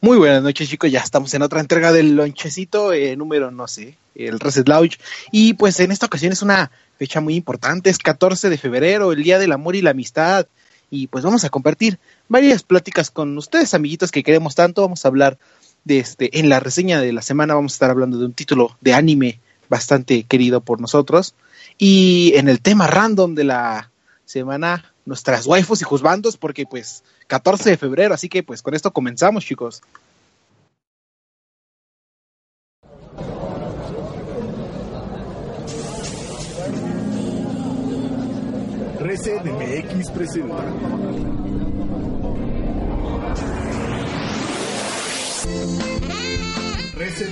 Muy buenas noches, chicos. Ya estamos en otra entrega del lonchecito, eh, número, no sé, el Reset Lounge. Y pues en esta ocasión es una fecha muy importante, es 14 de febrero, el Día del Amor y la Amistad. Y pues vamos a compartir varias pláticas con ustedes, amiguitos que queremos tanto. Vamos a hablar de este, en la reseña de la semana vamos a estar hablando de un título de anime bastante querido por nosotros. Y en el tema random de la semana, nuestras waifus y juzbandos, porque pues 14 de febrero, así que pues con esto comenzamos, chicos. Reset MX presenta. Reset.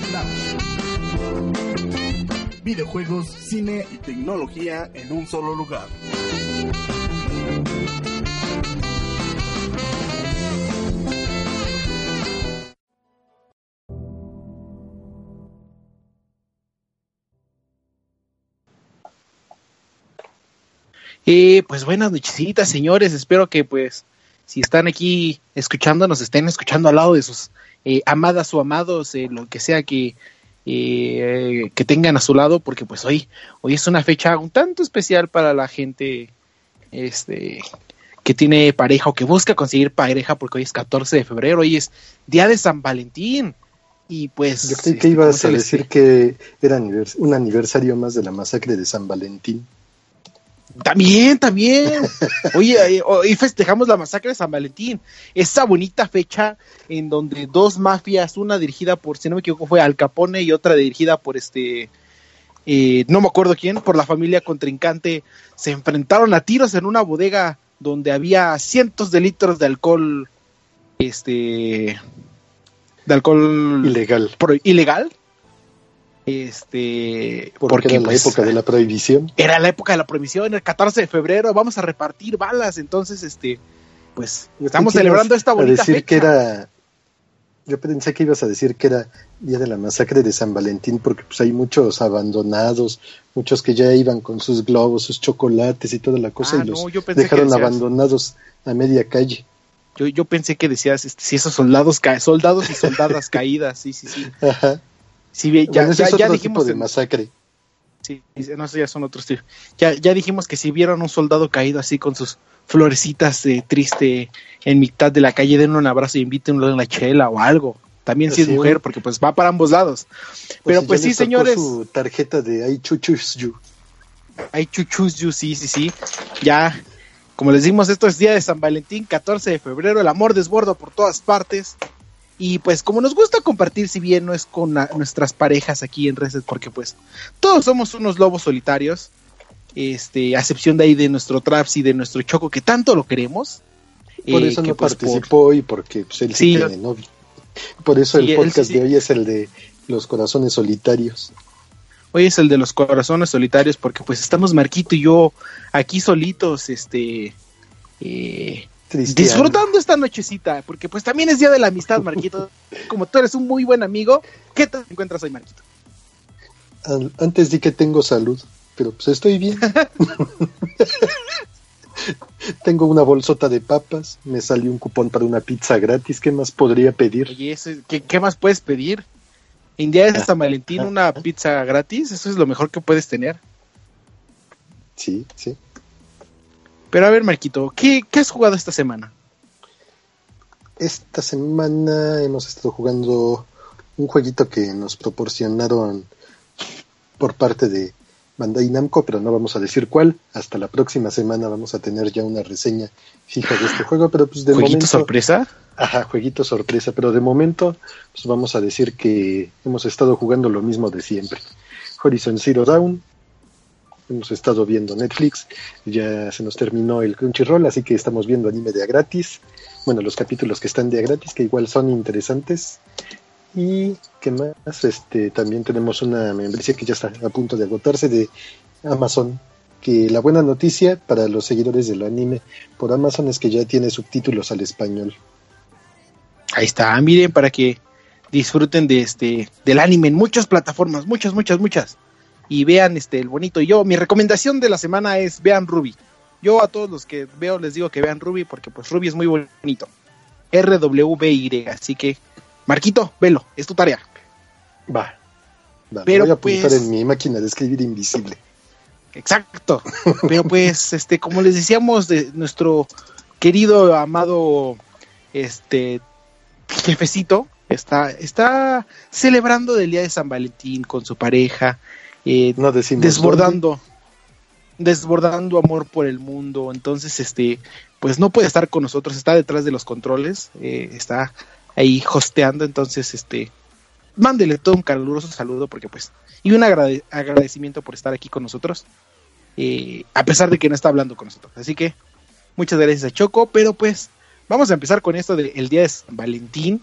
Videojuegos, cine y tecnología en un solo lugar. Eh, pues buenas nochecitas, señores. Espero que pues si están aquí escuchándonos, estén escuchando al lado de sus eh, amadas o amados, eh, lo que sea que, eh, que tengan a su lado, porque pues hoy, hoy es una fecha un tanto especial para la gente este, que tiene pareja o que busca conseguir pareja, porque hoy es 14 de febrero, hoy es Día de San Valentín. Y pues... Yo creí que ibas a decir que era un aniversario más de la masacre de San Valentín. También, también. Oye, hoy festejamos la masacre de San Valentín. Esa bonita fecha en donde dos mafias, una dirigida por, si no me equivoco, fue Al Capone y otra dirigida por este, eh, no me acuerdo quién, por la familia contrincante, se enfrentaron a tiros en una bodega donde había cientos de litros de alcohol, este, de alcohol ilegal. ilegal este porque, era la pues, época de la prohibición era la época de la prohibición el 14 de febrero vamos a repartir balas entonces este pues estamos celebrando esta bonita decir fecha. que era yo pensé que ibas a decir que era día de la masacre de San Valentín porque pues hay muchos abandonados muchos que ya iban con sus globos sus chocolates y toda la cosa Ah, y los no, yo pensé dejaron decías- abandonados a media calle yo, yo pensé que decías este, si esos soldados ca soldados y soldadas caídas sí sí sí Ajá. sí ya, Bueno, ya, es ya dijimos tipo de masacre Sí, no sé, ya son otros tíos. Ya, ya dijimos que si vieron un soldado caído así con sus florecitas de triste en mitad de la calle, den un abrazo y invítenlo en la chela o algo. También si es Sí, mujer, porque pues va para ambos lados. Pero si pues sí, señores. su tarjeta de ay chuchus you. Yu, sí, sí, sí. Ya, como les dimos, esto es día de San Valentín, 14 de febrero, el amor desborda por todas partes. Y pues como nos gusta compartir, si bien no es con la- nuestras parejas aquí en Reset, porque pues todos somos unos lobos solitarios, este, a excepción de ahí de nuestro Traps y de nuestro Choco, que tanto lo queremos. Por eh, eso que, no pues, por- participó y porque pues, él sí, Sí, tiene novio. Por eso Sí, el podcast sí, de hoy es el de los corazones solitarios. Hoy es el de los corazones solitarios porque pues estamos Marquito y yo aquí solitos, este, eh, disfrutando esta nochecita, porque pues también es día de la amistad, Marquito. Como tú eres un muy buen amigo, ¿qué te encuentras hoy, Marquito? Antes di que tengo salud, pero pues estoy bien. tengo una bolsota de papas, me salió un cupón para una pizza gratis, ¿qué más podría pedir? Oye, eso es- ¿qué, qué más puedes pedir? En día de San Valentín, una pizza gratis, eso es lo mejor que puedes tener. Sí, sí. Pero a ver, Marquito, ¿qué, qué has jugado esta semana? Esta semana hemos estado jugando un jueguito que nos proporcionaron por parte de Bandai Namco, pero no vamos a decir cuál. Hasta la próxima semana vamos a tener ya una reseña fija de este juego, pero pues de ¿Jueguito momento... sorpresa? Ajá, jueguito sorpresa, pero de momento pues vamos a decir que hemos estado jugando lo mismo de siempre. Horizon Zero Dawn, hemos estado viendo Netflix, ya se nos terminó el Crunchyroll, así que estamos viendo anime de a gratis. bueno, los capítulos que están de gratis, que igual son interesantes. Y que más, este, también tenemos una membresía que ya está a punto de agotarse de Amazon. Que la buena noticia para los seguidores del anime por Amazon es que ya tiene subtítulos al español. Ahí está, miren para que disfruten de este del anime en muchas plataformas, muchas, muchas, muchas. Y vean este el bonito. Y yo, mi recomendación de la semana es vean Ruby. Yo a todos los que veo les digo que vean Ruby porque pues Ruby es muy bonito. RWBY, así que Marquito, velo, es tu tarea. Va. va Pero, voy a apuntar pues- en mi máquina de escribir invisible. Exacto. Pero pues, este, como les decíamos de nuestro querido, amado, este, jefecito, está, está celebrando el día de San Valentín con su pareja, eh, No desbordando, desbordando amor por el mundo. Entonces, este, pues no puede estar con nosotros, está detrás de los controles, eh, está ahí hosteando. Entonces, este, mándele todo un caluroso saludo porque pues, y un agrade- agradecimiento por estar aquí con nosotros, eh, a pesar de que no está hablando con nosotros. Así que, muchas gracias a Choco, pero pues, vamos a empezar con esto del día de San Valentín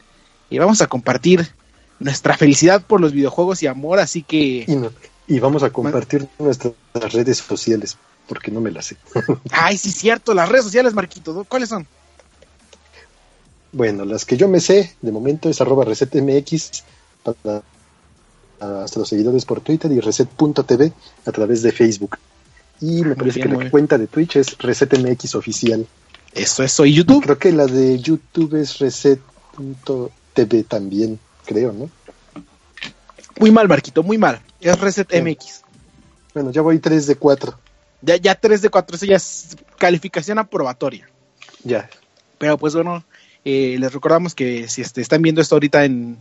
y vamos a compartir nuestra felicidad por los videojuegos y amor, así que... Y, no- y vamos a compartir nuestras redes sociales, porque no me las sé. Ay, sí, cierto, las redes sociales, Marquito. ¿cuáles son? Bueno, las que yo me sé de momento es arroba resetmx para hasta los seguidores por Twitter y reset.tv a través de Facebook. Y me parece bien, que la bien. cuenta de Twitch es resetmx oficial. Eso, eso, y YouTube. Creo que la de YouTube es reset.tv también, creo, ¿no? Muy mal, Marquito, muy mal. Es Reset Bien. MX. Bueno, ya voy 3 de 4. Ya, ya 3 de 4, eso ya es calificación aprobatoria. Ya. Pero pues bueno, eh, les recordamos que si este, están viendo esto ahorita en,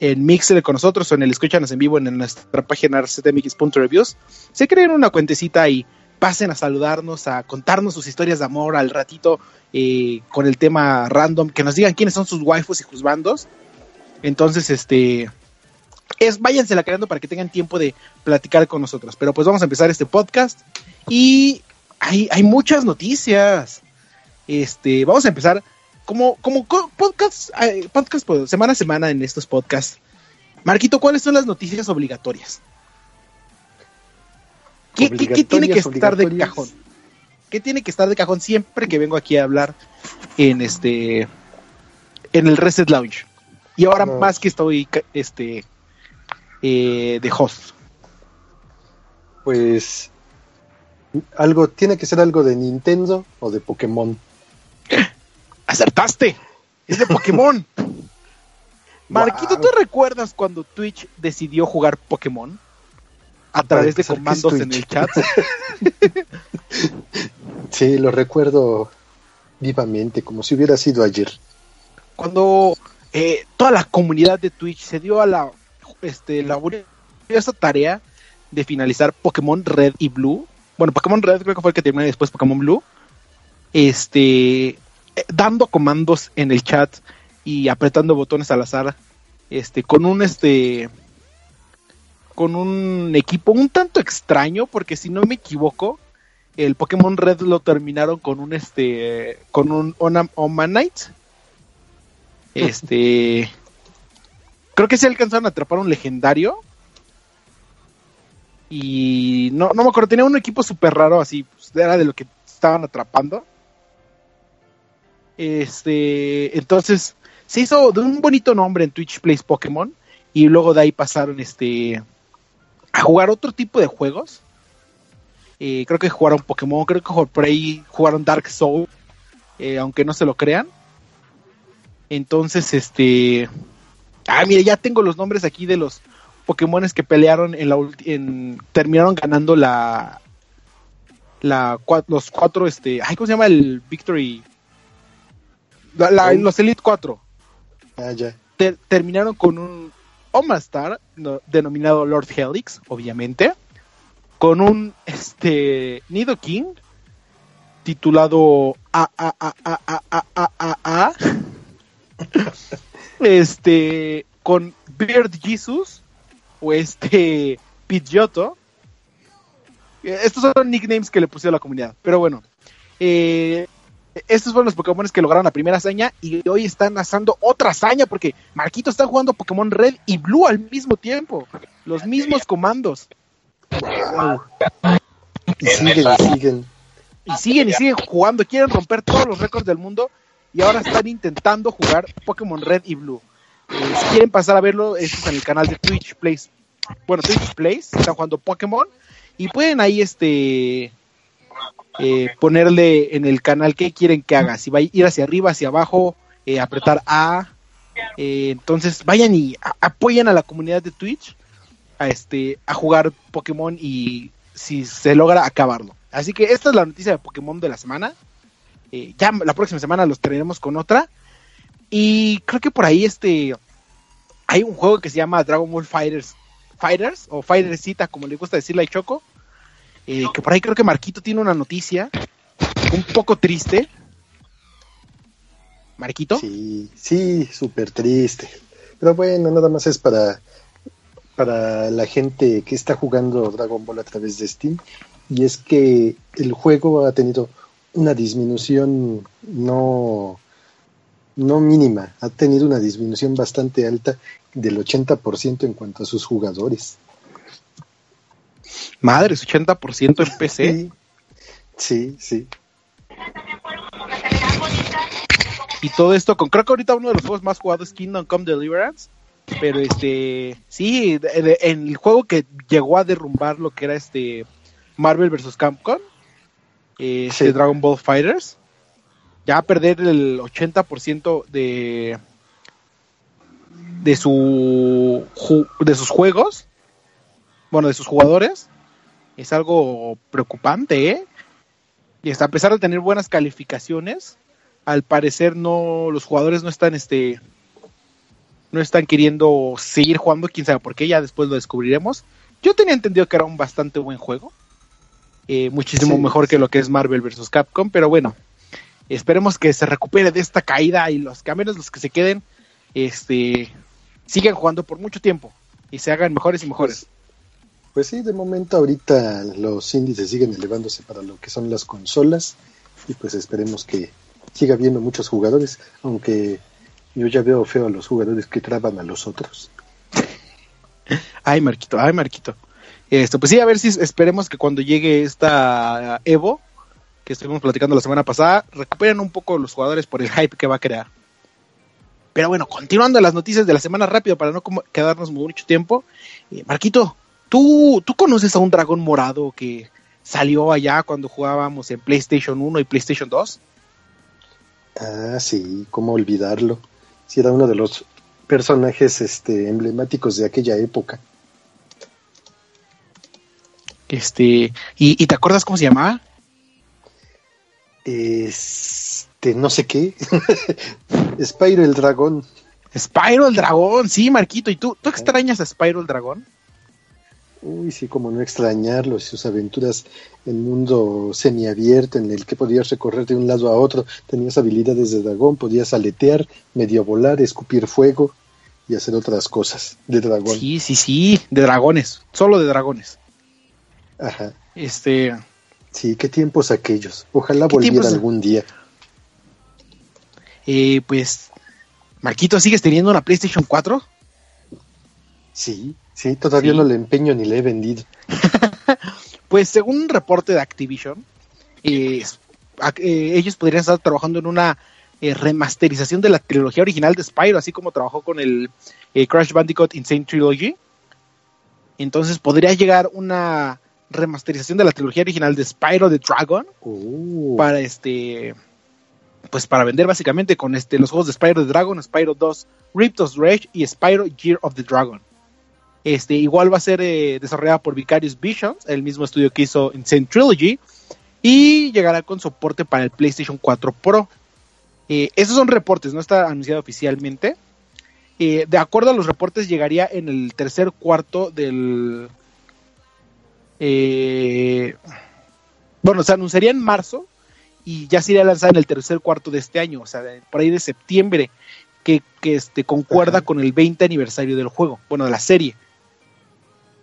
en Mixer con nosotros o en el Escúchanos en vivo en nuestra página resetmx.reviews, se creen una cuentecita y pasen a saludarnos, a contarnos sus historias de amor al ratito eh, con el tema random, que nos digan quiénes son sus waifus y sus bandos. Entonces, este, es váyanse la creando para que tengan tiempo de platicar con nosotros. Pero pues vamos a empezar este podcast y hay, hay muchas noticias. Este, vamos a empezar como, como co- podcast, eh, podcast pues, semana a semana en estos podcasts. Marquito, ¿cuáles son las noticias obligatorias? ¿Qué, qué- qué tiene que estar de cajón? ¿Qué tiene que estar de cajón siempre que vengo aquí a hablar en este en el Reset Lounge? Y ahora No. más que estoy este eh, de host. Pues algo tiene que ser algo de Nintendo o de Pokémon. ¡Acertaste! Es de Pokémon. Marquito, Wow. ¿tú recuerdas cuando Twitch decidió jugar Pokémon? A través de empezar, ¿qué es comandos en el chat. Sí, lo recuerdo vivamente, como si hubiera sido ayer. Cuando eh, toda la comunidad de Twitch se dio a la este, laboriosa tarea de finalizar Pokémon Red y Blue. Bueno, Pokémon Red creo que fue el que terminó y después Pokémon Blue. Este, dando comandos en el chat y apretando botones al azar. Este, con un este, con un equipo un tanto extraño, porque si no me equivoco, el Pokémon Red lo terminaron con un este, con un Omanite. Este, creo que se alcanzaron a atrapar un legendario. Y no, no me acuerdo, tenía un equipo súper raro, así, pues, era de lo que estaban atrapando. Este, entonces, se hizo de un bonito nombre en Twitch Plays Pokémon. Y luego de ahí pasaron este a jugar otro tipo de juegos. Eh, creo que jugaron Pokémon, creo que por ahí jugaron Dark Soul, eh, aunque no se lo crean. Entonces, este. Ah, mire, ya tengo los nombres aquí de los Pokémones que pelearon en la en terminaron ganando la la los cuatro este, ay, ¿cómo se llama el Victory? La- la- los Elite 4 Ah, ya. ter- terminaron con un Omastar no- denominado Lord Helix, obviamente, con un este Nidoking titulado A A A A A A A A A este con Beard Jesus o este Pidgeotto. Eh, Estos son nicknames que le pusieron a la comunidad, pero bueno. eh, estos fueron los Pokémon que lograron la primera hazaña y hoy están asando otra hazaña porque Marquito está jugando Pokémon Red y Blue al mismo tiempo. Los mismos comandos. Y siguen, y siguen. Y siguen y siguen jugando. Quieren romper todos los récords del mundo y ahora están intentando jugar Pokémon Red y Blue. Eh, si quieren pasar a verlo, esto es en el canal de Twitch Plays. Bueno, Twitch Plays, están jugando Pokémon y pueden ahí este eh, ponerle en el canal qué quieren que haga, si va a ir hacia arriba, hacia abajo, eh, apretar A. Eh, entonces vayan y apoyen a la comunidad de Twitch a este a jugar Pokémon y si se logra acabarlo. Así que esta es la noticia de Pokémon de la semana. Ya la próxima semana los traeremos con otra. Y creo que por ahí este hay un juego que se llama Dragon Ball Fighters Fighters o Fightersita como le gusta decirle a Choco. Eh, que por ahí creo que Marquito tiene una noticia un poco triste. Marquito. Sí, sí, súper triste. Pero bueno, nada más es para, para la gente que está jugando Dragon Ball a través de Steam. Y es que el juego ha tenido una disminución no, no mínima, ha tenido una disminución bastante alta del 80% en cuanto a sus jugadores. Madres, 80% en PC. Sí, sí, sí. Y todo esto con creo que ahorita uno de los juegos más jugados es Kingdom Come Deliverance. Pero este, sí, en el juego que llegó a derrumbar lo que era este Marvel vs. Capcom, este Sí. Dragon Ball Fighters, ya a perder el 80% de de su de sus juegos, bueno, de sus jugadores, es algo preocupante, ¿eh? Y hasta a pesar de tener buenas calificaciones, al parecer no los jugadores no están este no están queriendo seguir jugando, quién sabe por qué, ya después lo descubriremos. Yo tenía entendido que era un bastante buen juego, eh, muchísimo Sí, mejor sí. que lo que es Marvel vs. Capcom, pero bueno, esperemos que se recupere de esta caída y los que a menos los que se queden, este, sigan jugando por mucho tiempo y se hagan mejores y mejores. Pues sí, de momento ahorita los índices siguen elevándose para lo que son las consolas y pues esperemos que siga habiendo muchos jugadores, aunque yo ya veo feo a los jugadores que traban a los otros. Ay, Marquito, ay, Marquito. Esto, pues sí, a ver si esperemos que cuando llegue esta Evo, que estuvimos platicando la semana pasada, recuperen un poco los jugadores por el hype que va a crear. Pero bueno, continuando las noticias de la semana rápido para no quedarnos mucho tiempo. eh, Marquito, ¿tú, ¿tú conoces a un dragón morado que salió allá cuando jugábamos en PlayStation 1 y PlayStation 2? Ah, sí, cómo olvidarlo. Si era uno de los personajes este, emblemáticos de aquella época. Este, ¿y, y te acuerdas cómo se llamaba? Este, no sé qué. Spyro el dragón. Spyro el dragón, sí, Marquito. ¿Y tú, tú extrañas a Spyro el dragón? Uy, sí, como no extrañarlo, sus aventuras en mundo semiabierto en el que podías recorrer de un lado a otro, tenías habilidades de dragón, podías aletear, medio volar, escupir fuego y hacer otras cosas de dragón. Sí, sí, sí, de dragones, solo de dragones. Ajá. Este, Sí, qué tiempos aquellos. Ojalá ¿Qué volviera tiempos? algún día. eh, pues, Marquito, ¿sigues teniendo una PlayStation 4? Sí, sí, todavía Sí. no le empeño ni le he vendido. Pues, según un reporte de Activision, eh, eh, ellos podrían estar trabajando en una eh, remasterización de la trilogía original de Spyro, así como trabajó con el Crash Bandicoot Insane Trilogy. Entonces, podría llegar una remasterización de la trilogía original de Spyro the Dragon Oh, para este pues para vender básicamente con este los juegos de Spyro the Dragon, Spyro 2, Rift of Rage y Spyro Year of the Dragon. Este igual va a ser eh, desarrollada por Vicarious Visions, el mismo estudio que hizo Insane Trilogy y llegará con soporte para el PlayStation 4 Pro. Eh, esos son reportes, no está anunciado oficialmente. Eh, de acuerdo a los reportes, llegaría en el tercer cuarto del. eh, bueno, se anunciaría en marzo y ya se iría lanzada en el tercer cuarto de este año, o sea, de- por ahí de septiembre, que, que este, concuerda Ajá. con el 20 aniversario del juego, bueno, de la serie.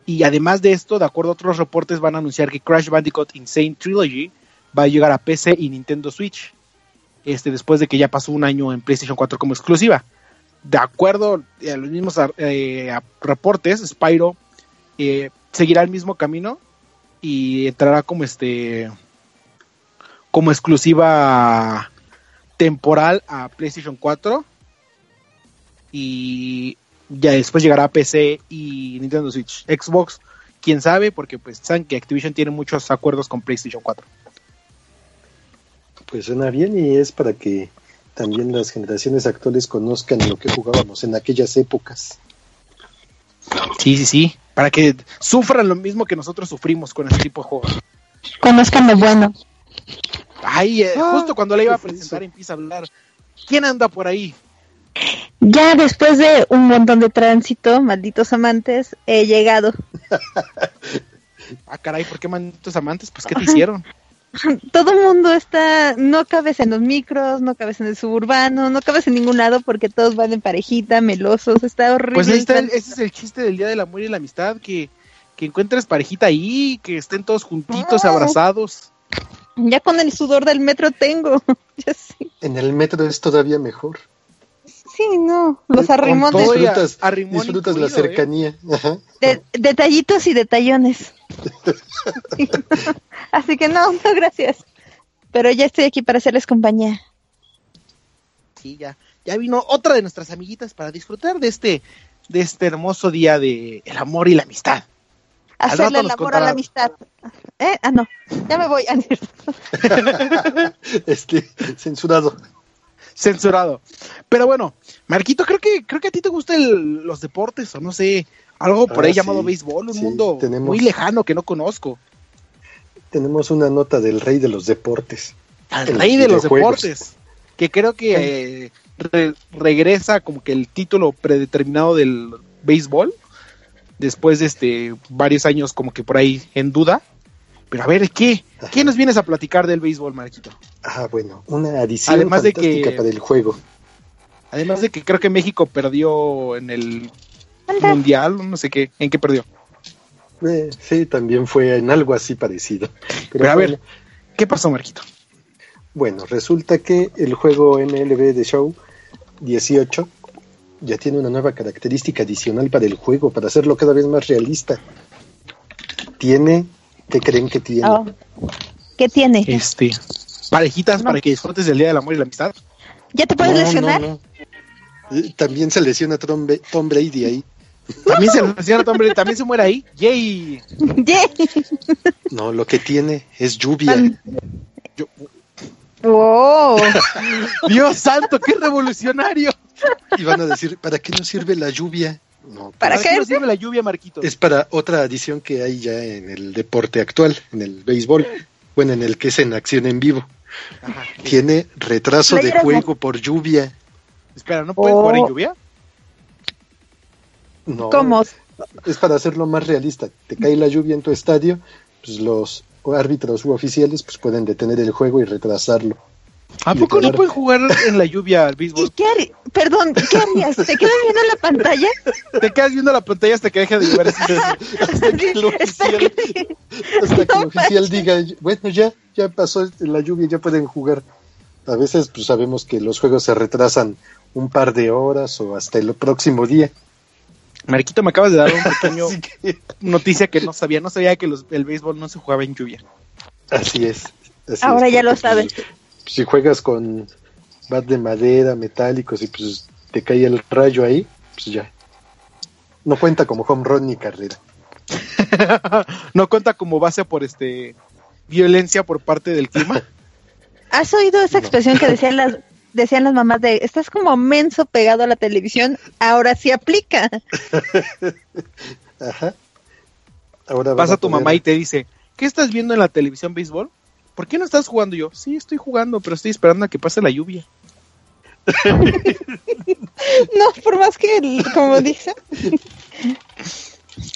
Y además de esto, de acuerdo a otros reportes, van a anunciar que Crash Bandicoot Insane Trilogy va a llegar a PC y Nintendo Switch. este, después de que ya pasó un año en PlayStation 4 como exclusiva. De acuerdo a los mismos eh, reportes, Spyro eh, seguirá el mismo camino y entrará como este como exclusiva temporal a PlayStation 4 y ya después llegará a PC y Nintendo Switch, Xbox, quién sabe, porque pues saben que Activision tiene muchos acuerdos con PlayStation 4. Pues suena bien y es para que también las generaciones actuales conozcan lo que jugábamos en aquellas épocas. Sí, sí, sí, para que sufran lo mismo que nosotros sufrimos con este tipo de juegos. Conozcan lo bueno. Ay, eh, Ah, justo cuando le iba a ¿qué fue presentar empieza a hablar. ¿Quién anda por ahí? Ya después de un montón de tránsito, malditos amantes, he llegado. Ah, caray, ¿por qué manditos amantes? Pues, ¿qué te hicieron? Todo el mundo está, no cabes en los micros, no cabes en el suburbano, no cabes en ningún lado porque todos van en parejita, melosos, está horrible. Pues ahí está, el- el ese es el chiste del Día del Amor y la Amistad, que, que encuentres parejita ahí, que estén todos juntitos, No. abrazados. Ya con el sudor del metro tengo. ya sí. En el metro es todavía mejor. Sí, no. Los arrimones, Disfrutas, arrimón disfrutas la incluido, ¿eh? cercanía. De- detallitos y detallones. Sí, no. Así que no, no, gracias. Pero ya estoy aquí para hacerles compañía. Sí, ya, ya vino otra de nuestras amiguitas para disfrutar de este, de este hermoso día de el amor y la amistad. Hacerle el amor a la amistad. ¿Eh? Ah, no. Ya me voy. Ah, este, censurado. Censurado. Pero bueno, Marquito, creo que, creo que a ti te gustan los deportes, o no sé, algo por Ah, ahí llamado sí, béisbol, un sí, mundo tenemos- muy lejano que no conozco. Tenemos una nota del rey de los deportes. Al rey los de los deportes, que creo que eh, re- regresa como que el título predeterminado del béisbol, después de este varios años como que por ahí en duda. Pero a ver, ¿qué? ¿Qué nos vienes a platicar del béisbol, Marquito? Ah, bueno, una adición Además de que- para el juego. Además de que creo que México perdió en el Anda. mundial, no sé qué, ¿en qué perdió? Eh, sí, también fue en algo así parecido. Pero, Pero a bueno, ver, ¿qué pasó, Marquito? Bueno, resulta que el juego MLB de Show 18 ya tiene una nueva característica adicional para el juego, para hacerlo cada vez más realista. Tiene, ¿qué creen que tiene? Oh. ¿Qué tiene? Este, parejitas No. para que disfrutes del Día del Amor y la Amistad. ¿Ya te puedes No, lesionar? no, no. Eh, También se lesiona Tom, Tom Brady ahí. También se lesiona Tom Brady, también se muere ahí. ¡Yay! Yay. No, lo que tiene es lluvia. Yo- Oh. Dios santo, qué revolucionario. Y van a decir, ¿para qué nos sirve la lluvia? No, ¿Para qué sirve la lluvia, Marquito? es para otra adición que hay ya en el deporte actual, en el béisbol. Bueno, en el que es en acción en vivo. Ajá. Tiene retraso de juego por lluvia. Espera, ¿no pueden Oh. jugar en lluvia? No, ¿Cómo? es para hacerlo más realista. Te cae la lluvia en tu estadio, pues los árbitros u oficiales pues pueden detener el juego y retrasarlo. ¿A poco no pueden jugar en la lluvia al ¿Y béisbol? qué harí- Perdón, ¿qué harías? ¿Te quedas viendo la pantalla? Te quedas viendo la pantalla hasta que deje de llover. Hasta que el oficial, hasta que el oficial diga, bueno, ya, ya pasó la lluvia, ya pueden jugar. A veces pues sabemos que los juegos se retrasan un par de horas o hasta el próximo día. Marquito, me acabas de dar un pequeño que noticia que no sabía. No sabía que los- el béisbol no se jugaba en lluvia. así es. así Ahora es, ya lo sabes. Si juegas con bat de madera, metálicos y pues te cae el rayo ahí, pues ya. No cuenta como home run ni carrera. no cuenta como base por este violencia por parte del clima. ¿Has oído esa expresión que decían las decían las mamás de estás como menso pegado a la televisión? Ahora sí aplica. Ajá. Ahora van Pasa tu poner- mamá y te dice, ¿qué estás viendo en la televisión béisbol? ¿Por qué no estás jugando yo? Sí, estoy jugando, pero estoy esperando a que pase la lluvia. No, por más que el- como dice.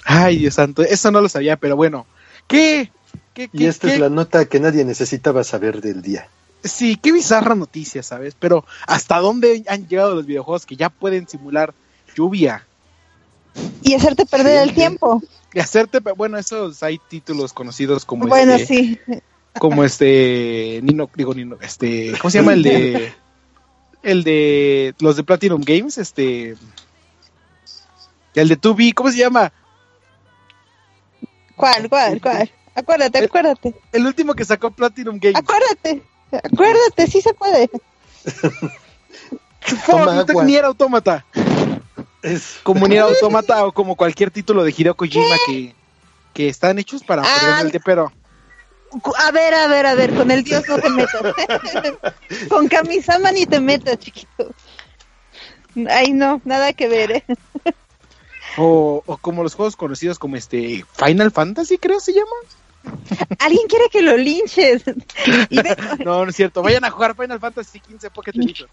Ay, Dios santo, eso no lo sabía, pero bueno. ¿Qué? ¿Qué, Y esta qué- es la nota que nadie necesitaba saber del día. Sí, qué bizarra noticia, ¿sabes? Pero ¿hasta dónde han llegado los videojuegos que ya pueden simular lluvia? Y hacerte perder Sí, el tiempo. Y hacerte, bueno, esos hay títulos conocidos como Bueno, este, sí. Como este Nino, digo Nino, este, ¿cómo se llama el de el de los de Platinum Games, este el de 2B, ¿cómo se llama? ¿Cuál, cuál, cuál? Acuérdate, acuérdate. El último que sacó Platinum Games. Acuérdate, acuérdate, sí se puede. Toma agua. Nier Automata. Es... Como Nier Automata o como cualquier título de Hideo Kojima que, que están hechos para Ah, el de pero. A ver, a ver, a ver, con el dios no te metas. con Kamisama ni te metas, chiquito. Ay, no, nada que ver, ¿eh? O, o como los juegos conocidos como este Final Fantasy, creo se llama. Alguien quiere que lo linches. No, no es cierto. Vayan a jugar Final Fantasy 15 Pocket Edition.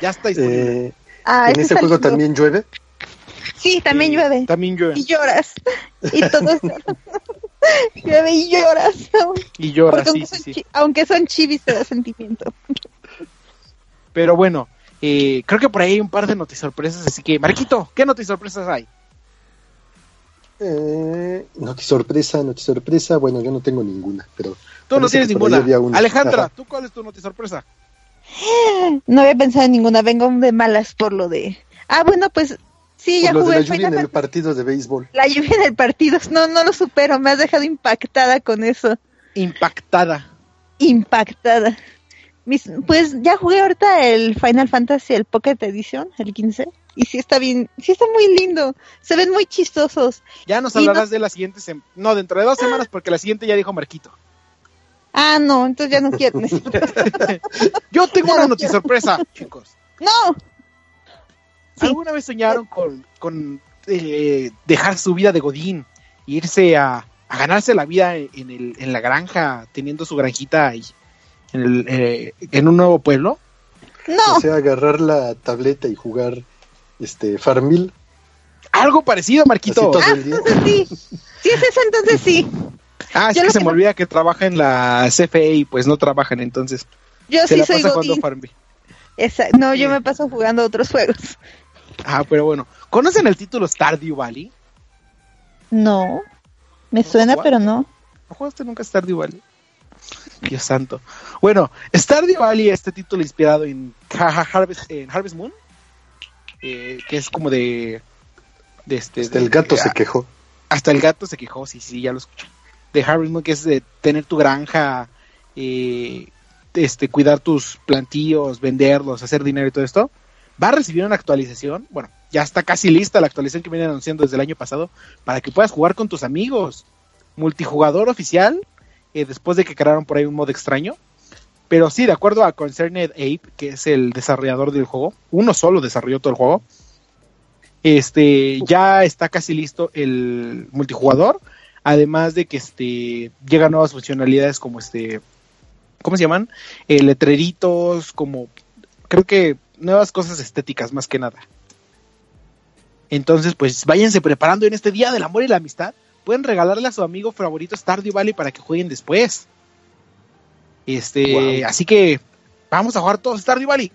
Ya está disponible. Eh, Ah, ¿En ese ese es juego también llueve? Sí, también llueve. También llueve. Y lloras. Y todo eso. llueve y lloras. Y llora, Porque sí, aunque, sí, son sí. chi- aunque son chivis, te da sentimiento. Pero bueno, eh, creo que por ahí hay un par de noticias así que, Marquito, ¿qué noticias sorpresas hay? Eh, noti sorpresa, noti sorpresa. Bueno, yo no tengo ninguna, pero Tú no tienes ninguna. Alejandra, Ajá. ¿tú cuál es tu sorpresa? No había pensado en ninguna. Vengo de malas por lo de. Ah, bueno, pues sí, ya lo de jugué la el lluvia Final en el partido de béisbol. La lluvia en el partido. No, no lo supero. Me has dejado impactada con eso. Impactada. Impactada. Mis- pues ya jugué ahorita el Final Fantasy, el Pocket Edition, el 15. Y sí está bien, sí está muy lindo. Se ven muy chistosos. Ya nos no- hablarás de la siguiente semana. No, dentro de dos semanas, porque la siguiente ya dijo Marquito. Ah, no, entonces ya no quiero. Yo tengo una no noticia sorpresa, chicos. no. Sí. ¿Alguna vez soñaron con, con eh, dejar su vida de Godín e irse a, a ganarse la vida en, el, en la granja, teniendo su granjita ahí, en, el, eh, en un nuevo pueblo? No. O sea, agarrar la tableta y jugar este Farmville Algo parecido, Marquito. Ah, entonces sí. Si es eso, entonces sí. Ah, es yo que se que me no- olvida que trabaja en la CFE y pues no trabajan, entonces Yo se sí la soy Godín. Farmville. Esa- No, yo me paso jugando otros juegos. Ah, pero bueno. ¿Conocen el título Stardew Valley? No. Me suena, ¿What? pero no. ¿No jugaste nunca Stardew Valley? Dios santo. Bueno, Stardew Valley, este título inspirado en, Ha- Harvest, en Harvest Moon, eh, que es como de... de este, Hasta de- el gato de- se quejó. Hasta el gato se quejó, sí, sí, ya lo escuché. De Harvest Moon, que es de tener tu granja, eh, este, cuidar tus plantíos, venderlos, hacer dinero y todo esto. Va a recibir una actualización. Bueno, ya está casi lista la actualización que vienen anunciando desde el año pasado para que puedas jugar con tus amigos. Multijugador oficial, eh, después de que crearon por ahí un modo extraño. Pero sí, de acuerdo a Concerned Ape, que es el desarrollador del juego, uno solo desarrolló todo el juego. Este, ya está casi listo el multijugador. Además de que este llegan nuevas funcionalidades como este. ¿Cómo se llaman? Eh, letreritos, como. Creo que nuevas cosas estéticas más que nada. Entonces, pues váyanse preparando en este día del amor y la amistad. Pueden regalarle a su amigo favorito Stardew Valley para que jueguen después. Este, Wow. así que vamos a jugar todos Stardew Valley.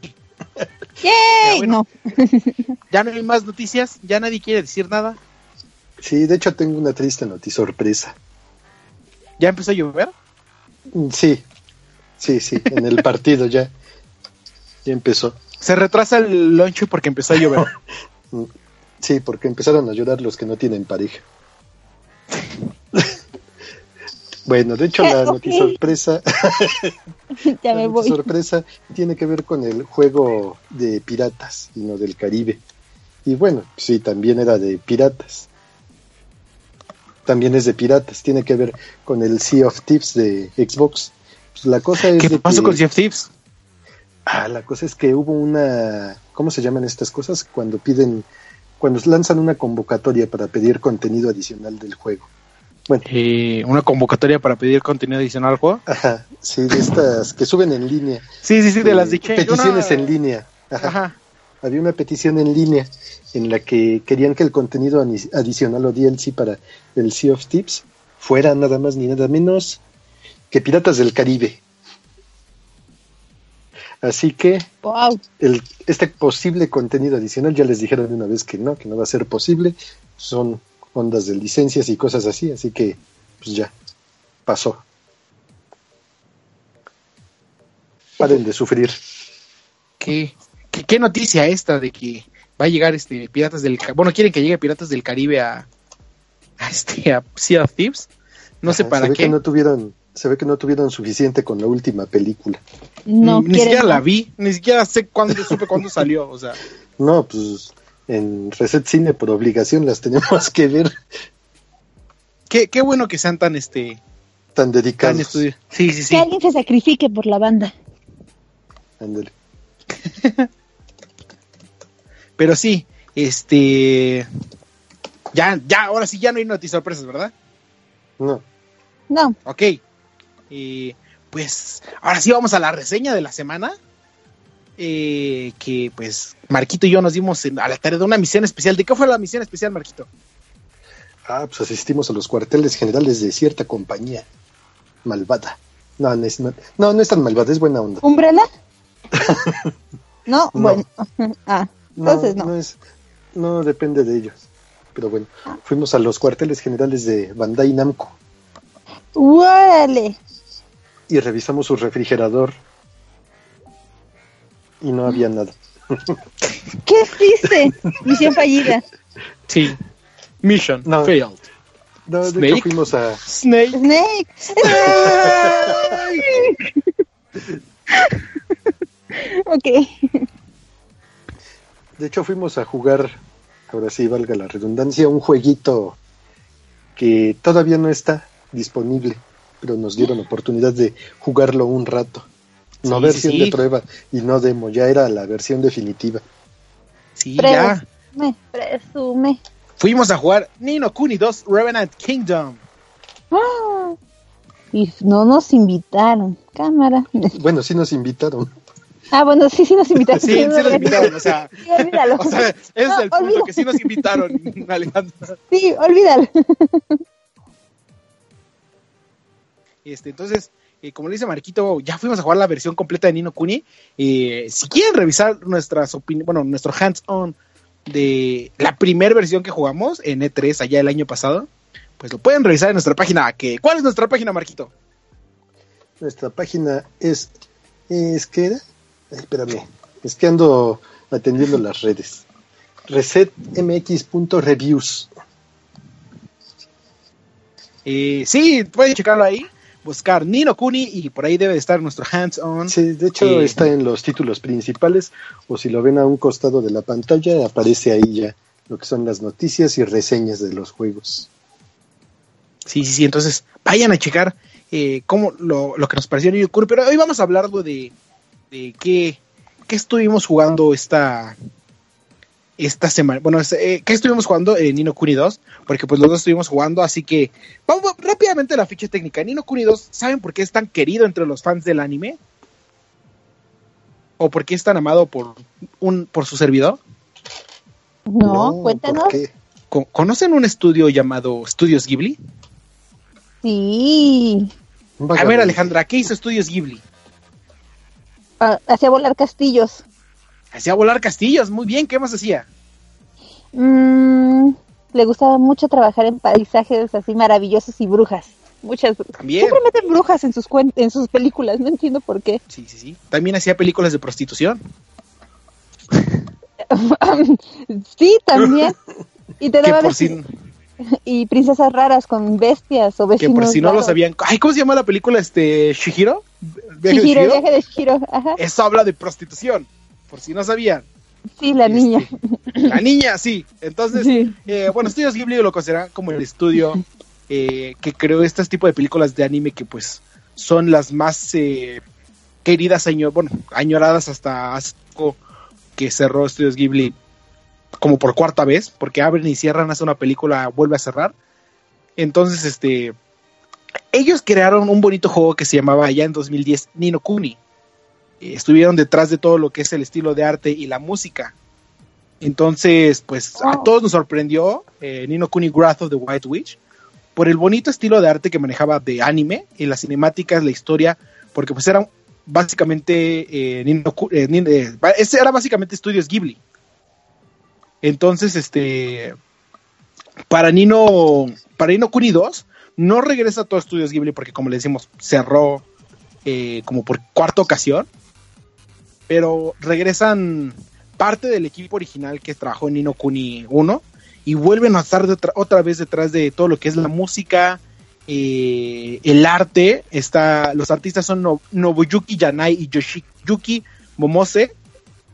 ¡Yay! bueno. No. Ya no hay más noticias, ya nadie quiere decir nada. Sí, de hecho tengo una triste noticia sorpresa. Ya empezó a llover. Sí, sí, sí, en el partido ya. Ya empezó. Se retrasa el lunch porque empezó a llover. Sí, porque empezaron a llorar los que no tienen pareja. Bueno, de hecho la Ok. noticia sorpresa, ya la me noticia voy. sorpresa tiene que ver con el juego de piratas y no del Caribe. Y bueno, sí, también era de piratas. También es de piratas, tiene que ver con el Sea of Thieves de Xbox. Pues la cosa es ¿Qué de pasó que- con Sea of Thieves? Ah, la cosa es que hubo una, ¿cómo se llaman estas cosas? Cuando piden, cuando lanzan una convocatoria para pedir contenido adicional del juego. Bueno, Eh, una convocatoria para pedir contenido adicional al juego. ajá, sí, de estas que suben en línea. Sí, sí, sí, de Eh, las de. Peticiones Una- en línea. Ajá. Ajá. Había una petición en línea en la que querían que el contenido adicional o DLC para el Sea of Tips fuera nada más ni nada menos que Piratas del Caribe. Así que Wow. el, este posible contenido adicional ya les dijeron de una vez que no, que no va a ser posible. Son ondas de licencias y cosas así, así que pues ya pasó. Paren de sufrir. ¿Qué, qué, qué noticia esta de que va a llegar este Piratas del Ca- bueno, quieren que llegue Piratas del Caribe a, a este a Sea of Thieves. No sé para se ve qué. Que no tuvieron, se ve que no tuvieron suficiente con la última película. No ni, siquiera la vi, ni siquiera sé cuándo supe cuándo salió, o sea, No, pues en Reset Cine por obligación las tenemos que ver qué, qué bueno que sean tan este tan tan dedicados. Sí, sí, sí. Que alguien se sacrifique por la banda. Ándale. Pero sí, este ya, ya, ahora sí ya no hay noticias sorpresas, ¿verdad? No, No, Ok. Eh, pues ahora sí vamos a la reseña de la semana. Eh, que pues Marquito y yo nos dimos a la tarea de una misión especial. ¿De qué fue la misión especial, Marquito? ah, pues asistimos a los cuarteles generales de cierta compañía malvada. No, no es, no, no, no es tan malvada, es buena onda. ¿Umbrella? no, No. bueno. ah, entonces no. no es, no depende de ellos. Pero bueno, fuimos a los cuarteles generales de Bandai Namco ¡Órale! Y revisamos su refrigerador y no había nada. ¿Qué hiciste? Misión fallida. Sí. Mission No. failed. No, de Snake. hecho fuimos a, Snake. Snake. ok. de hecho fuimos a jugar, ahora sí valga la redundancia, un jueguito que todavía no está disponible, pero nos dieron oportunidad de jugarlo un rato. No Sí, versión sí, de prueba y no demo, ya era la versión definitiva. Sí, ya. Presume, presume. Fuimos a jugar Nino Kuni 2 Revenant Kingdom. Ah, Y no nos invitaron. Cámara. Bueno, sí nos invitaron. Ah, bueno, sí, sí nos invitaron. Sí, sí nos invitaron, o sea, Sí, olvídalo. o sea, ese es No, el punto olvídalo. que sí nos invitaron, Alejandro. Sí, olvídalo. Este, entonces, eh, como le dice Marquito, ya fuimos a jugar la versión completa de Nino Kuni. Eh, si quieren revisar nuestras opiniones, bueno, nuestro hands-on de la primera versión que jugamos en E3 allá el año pasado, pues lo pueden revisar en nuestra página. Que, ¿Cuál es nuestra página, Marquito? Nuestra página es. Es que era. Espérame. Es que ando atendiendo las redes. resetmx.reviews. Eh, sí, pueden checarlo ahí, buscar Nino Kuni y por ahí debe de estar nuestro hands-on. Sí, de hecho Eh. está en los títulos principales. O si lo ven a un costado de la pantalla, aparece ahí ya lo que son las noticias y reseñas de los juegos. Sí, sí, sí. Entonces, vayan a checar eh, cómo lo, lo que nos pareció Nino Kuni. Pero hoy vamos a hablar de, de qué, qué estuvimos jugando esta, esta semana. Bueno, eh, qué estuvimos jugando en Nino Kuni 2. Porque pues los dos estuvimos jugando. Así que vamos rápidamente a la ficha técnica. Nino Kuni 2, ¿saben por qué es tan querido entre los fans del anime? ¿O por qué es tan amado por, un, por su servidor? No, ¿por cuéntanos. ¿Conocen un estudio llamado Studios Ghibli? Sí. A ver. Alejandra, ¿qué hizo Studios Ghibli? Ah, Hacía volar castillos. Hacía volar castillos, muy bien, ¿qué más hacía? Mm, le gustaba mucho trabajar en paisajes así maravillosos y brujas. Muchas brujas. También. Siempre meten brujas en sus en sus películas, no entiendo por qué. Sí, sí, sí. También hacía películas de prostitución. sí, también. Y te Que daba y princesas raras con bestias o que vecinos por si no lo sabían. Ay, ¿cómo se llama la película? Este, Shihiro. ¿Viaje de Chihiro? viaje de Chihiro, ajá. Eso habla de prostitución. Por si no sabían. Sí, la Este, niña. La niña, sí. Entonces, Sí. eh, bueno, Studios Ghibli lo consideran como el estudio eh, que creó este tipo de películas de anime que pues son las más eh, queridas, año, bueno, añoradas hasta hace poco que cerró Studios Ghibli como por cuarta vez, porque abren y cierran, hace una película, vuelve a cerrar. Entonces, este, ellos crearon un bonito juego que se llamaba ya en 2010 Nino Kuni. Estuvieron detrás de todo lo que es el estilo de arte y la música. Entonces, pues a todos nos sorprendió eh, Nino Kuni Wrath of the White Witch por el bonito estilo de arte que manejaba de anime y las cinemáticas, la historia, porque pues era básicamente eh, Nino, eh, ese era básicamente Estudios Ghibli. Entonces, este para Nino para Nino Kuni 2 no regresa a todo Estudios Ghibli porque como le decimos cerró como por cuarta ocasión pero regresan parte del equipo original que trabajó en Nino Kuni 1 y vuelven a estar otra vez detrás de todo lo que es la música, eh, el arte. Está, los artistas son Nobuyuki Yanai y Yoshiyuki Momose.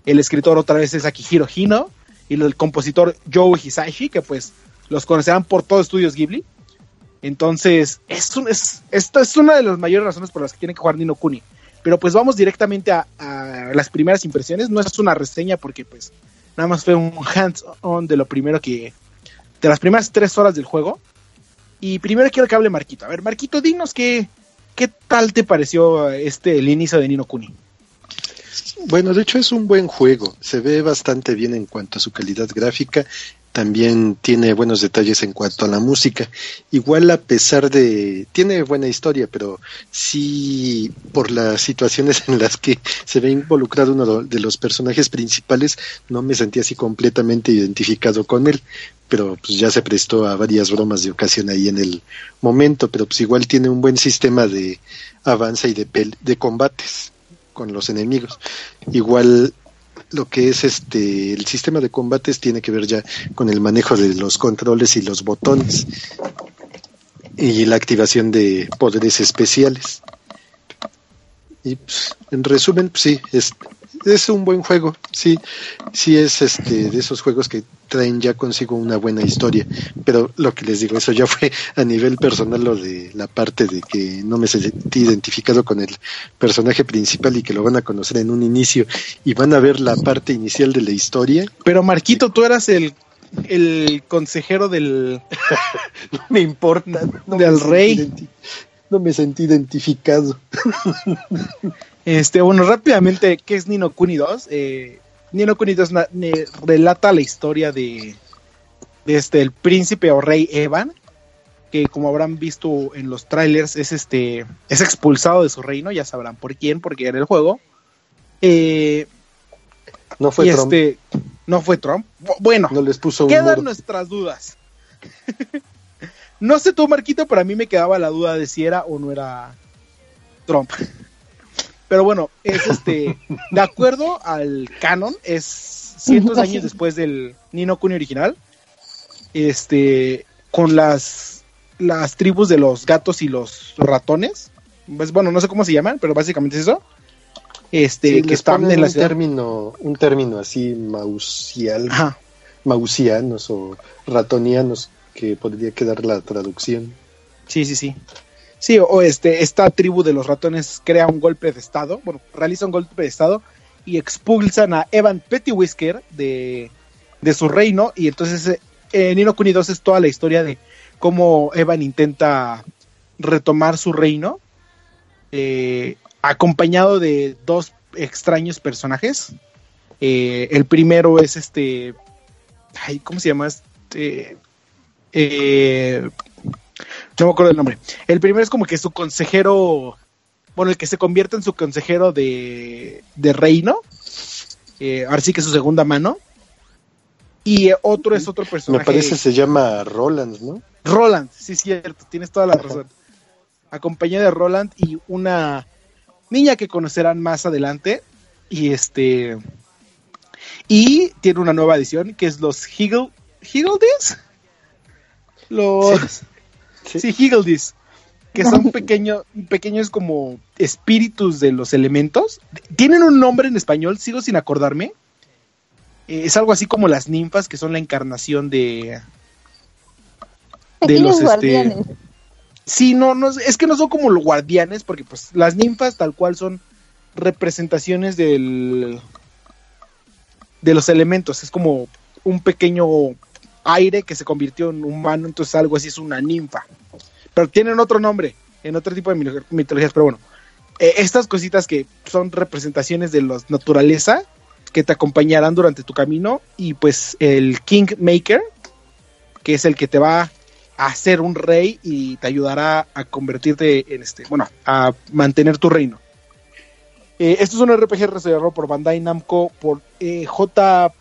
El escritor otra vez es Akihiro Hino y el compositor Joe Hisashi, que pues los conocerán por todo Estudios Ghibli. Entonces, es, es, esta es una de las mayores razones por las que tienen que jugar Nino Kuni. Pero pues vamos directamente a, las primeras impresiones. No es una reseña porque pues nada más fue un hands-on de lo primero que... De las primeras tres horas del juego. Y primero quiero que hable Marquito. A ver, Marquito, dinos qué, qué tal te pareció este el inicio de Nino Kuni. Bueno, de hecho es un buen juego. Se ve bastante bien en cuanto a su calidad gráfica también tiene buenos detalles en cuanto a la música. Igual a pesar de... tiene buena historia, pero sí por las situaciones en las que se ve involucrado uno de los personajes principales, no me sentí así completamente identificado con él. Pero pues ya se prestó a varias bromas de ocasión ahí en el momento, pero pues igual tiene un buen sistema de avance y de combates con los enemigos. Igual lo que es este el sistema de combates tiene que ver ya con el manejo de los controles y los botones y la activación de poderes especiales. Y pues, en resumen, sí, es, es un buen juego, sí, sí es este de esos juegos que traen ya consigo una buena historia, pero lo que les digo, eso ya fue a nivel personal lo de la parte de que no me sentí identificado con el personaje principal y que lo van a conocer en un inicio y van a ver la parte inicial de la historia. Pero Marquito, tú eras el el consejero del no me importa del rey no me sentí identificado este bueno rápidamente qué es Nino Kuni 2 eh, Nino Kuni relata la historia de, este, el príncipe o rey Evan, que como habrán visto en los trailers es este es expulsado de su reino, ya sabrán por quién, porque era el juego. Eh, no fue Trump. Este, no fue Trump. Bueno, no les puso quedan nuestras dudas. no sé tú, Marquito, pero a mí me quedaba la duda de si era o no era Trump. Pero bueno, es este, de acuerdo al canon, es cientos de años después del Nino Kuni original, este, con las, las tribus de los gatos y los ratones, pues bueno, no sé cómo se llaman, pero básicamente es eso, este, que están en la un término, un término así mausial, mausianos o ratonianos, que podría quedar la traducción. Sí, sí, sí. Sí, o este, esta tribu de los ratones crea un golpe de estado, bueno, realiza un golpe de estado y expulsan a Evan Pettywhisker de, de su reino y entonces eh, Nino Kuni 2 es toda la historia de cómo Evan intenta retomar su reino eh, acompañado de dos extraños personajes. Eh, el primero es este, ay, ¿cómo se llama? Este, eh, no me acuerdo el nombre. El primero es como que su consejero, bueno, el que se convierte en su consejero de, de reino. Eh, ahora sí que es su segunda mano. Y otro es otro personaje. Me parece se llama Roland, ¿no? Roland, sí, cierto, tienes toda la razón. Acompañado de Roland y una niña que conocerán más adelante. Y este. Y tiene una nueva edición que es los Higgle. Los. Sí, Higgledies. Que son pequeños, pequeños como espíritus de los elementos. Tienen un nombre en español, sigo sin acordarme. Eh, es algo así como las ninfas, que son la encarnación de. de los este. Sí, no, no, es que no son como los guardianes, porque pues las ninfas tal cual son representaciones del de los elementos, es como un pequeño aire que se convirtió en humano, entonces algo así es una ninfa. Pero tienen otro nombre, en otro tipo de mitologías, pero bueno. Eh, estas cositas que son representaciones de la naturaleza que te acompañarán durante tu camino y pues el King Maker, que es el que te va a hacer un rey y te ayudará a convertirte en este, bueno, a mantener tu reino. Eh, esto es un RPG desarrollado por Bandai Namco por eh, J,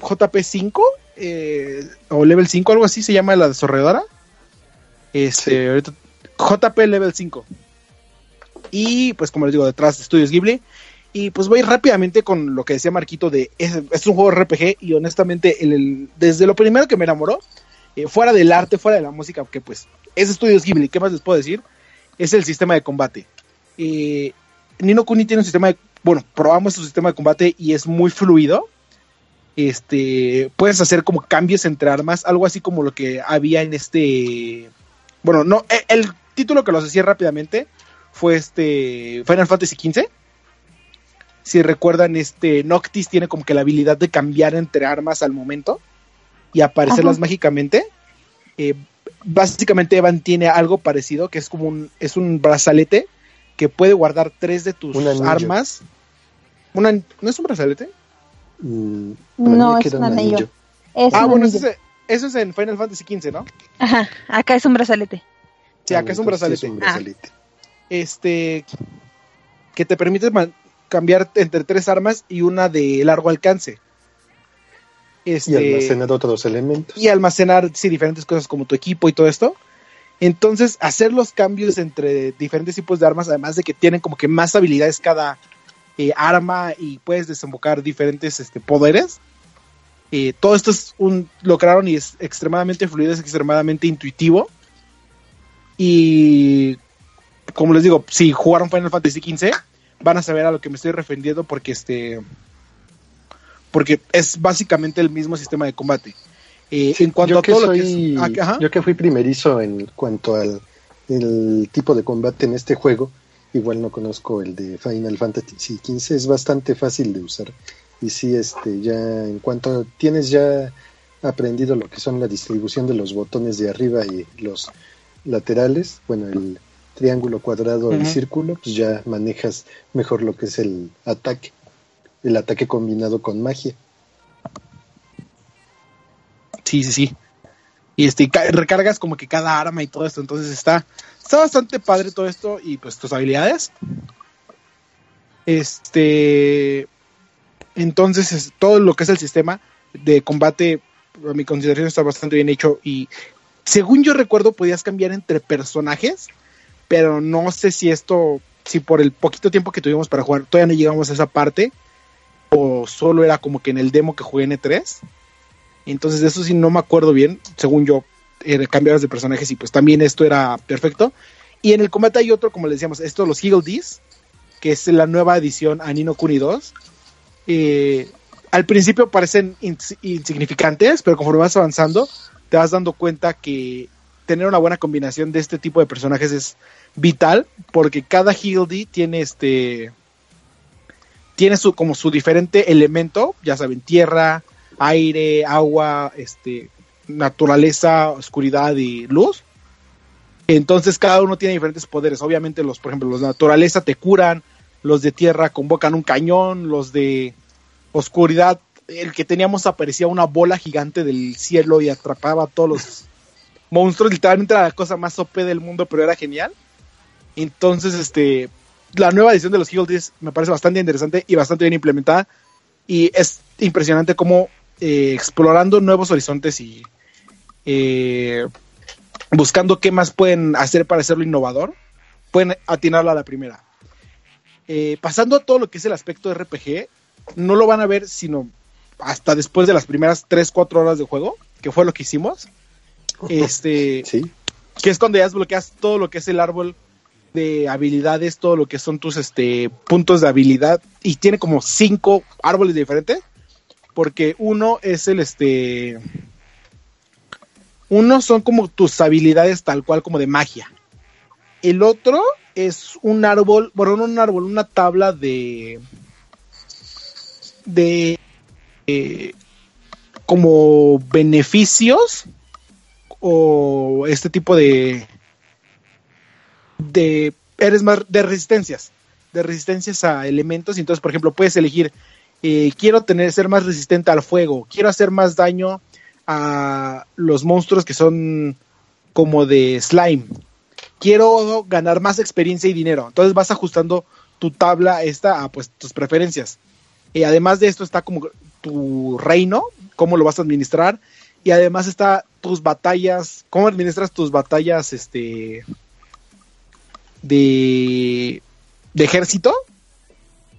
JP5 eh, o Level 5, algo así se llama la desarrolladora. Este, JP Level 5. Y pues como les digo, detrás de Studios Ghibli. Y pues voy rápidamente con lo que decía Marquito de es, es un juego RPG y honestamente el- el- desde lo primero que me enamoró, eh, fuera del arte, fuera de la música, que pues es Estudios Ghibli, ¿qué más les puedo decir? Es el sistema de combate. Eh, Nino Kuni tiene un sistema de, bueno, probamos su sistema de combate y es muy fluido. Este, puedes hacer como cambios entre armas, algo así como lo que había en este, bueno, no, e- el, título que los hacía rápidamente fue este Final Fantasy XV. Si recuerdan, este Noctis tiene como que la habilidad de cambiar entre armas al momento y aparecerlas Ajá. mágicamente. Eh, básicamente Evan tiene algo parecido, que es como un, es un brazalete que puede guardar tres de tus Un armas. Una, ¿No es un brazalete? Mm, No, es un anillo. Es ah, un bueno, anillo. eso es, eso es en Final Fantasy XV, ¿no? Ajá, acá es un brazalete. Sí, acá es un brazalete. es un brazalete. este que te permite cambiar entre tres armas y una de largo alcance. Este, Y almacenar otros elementos. y almacenar sí, diferentes cosas como tu equipo y todo esto. Entonces, hacer los cambios entre diferentes tipos de armas, además de que tienen como que más habilidades cada eh, arma y puedes desembocar diferentes este, poderes. Eh, todo esto es un, lo crearon y es extremadamente fluido, es extremadamente intuitivo. Y como les digo, si jugaron Final Fantasy XV, van a saber a lo que me estoy refiriendo porque este porque es básicamente el mismo sistema de combate. Eh, en cuanto yo a todo soy, lo que es. ah, yo que fui primerizo en cuanto al el tipo de combate en este juego, igual no conozco el de Final Fantasy XV, es bastante fácil de usar. Y sí, este, ya en cuanto tienes ya aprendido lo que son la distribución de los botones de arriba y los laterales, bueno, el triángulo, cuadrado y Ujú. círculo, pues ya manejas mejor lo que es el ataque, el ataque combinado con magia. Sí, sí, sí. Y este, y ca- recargas como que cada arma y todo esto. Entonces está, está bastante padre todo esto y pues tus habilidades. Este. Entonces, es- todo lo que es el sistema de combate, a mi consideración, está bastante bien hecho. Y según yo recuerdo, podías cambiar entre personajes. Pero no sé si esto, si por el poquito tiempo que tuvimos para jugar, todavía no llegamos a esa parte. O solo era como que en el demo que jugué en E3. Entonces, de eso sí no me acuerdo bien. Según yo, eh, cambiabas de personajes y pues también esto era perfecto. Y en el combate hay otro, como le decíamos, esto los Eagle que es la nueva edición a Nino Kuni 2. Eh, al principio parecen ins- insignificantes, pero conforme vas avanzando, te vas dando cuenta que tener una buena combinación de este tipo de personajes es vital, porque cada Eagle tiene este tiene su como su diferente elemento, ya saben, tierra, aire, agua, este, naturaleza, oscuridad y luz. Entonces cada uno tiene diferentes poderes. Obviamente los, por ejemplo, los de naturaleza te curan, los de tierra convocan un cañón, los de oscuridad, el que teníamos aparecía una bola gigante del cielo y atrapaba a todos los monstruos. Literalmente era la cosa más OP del mundo, pero era genial. Entonces, este, la nueva edición de los Eagle Disc me parece bastante interesante y bastante bien implementada. Y es impresionante cómo eh, explorando nuevos horizontes y eh, buscando qué más pueden hacer para hacerlo innovador, pueden atinarlo a la primera. Eh, pasando a todo lo que es el aspecto de RPG, no lo van a ver sino hasta después de las primeras 3-4 horas de juego, que fue lo que hicimos. Este, Sí, que es cuando ya desbloqueas todo lo que es el árbol de habilidades, todo lo que son tus este puntos de habilidad y tiene como cinco árboles diferentes porque uno es el este uno son como tus habilidades tal cual como de magia. El otro es un árbol, bueno, no un árbol, una tabla de de eh, como beneficios o este tipo de de eres más de resistencias de resistencias a elementos entonces por ejemplo puedes elegir eh, quiero tener ser más resistente al fuego quiero hacer más daño a los monstruos que son como de slime. Quiero ganar más experiencia y dinero. Entonces vas ajustando tu tabla esta a pues tus preferencias. Y además de esto está como tu reino cómo lo vas a administrar. Y además está tus batallas, cómo administras tus batallas este de, de ejército.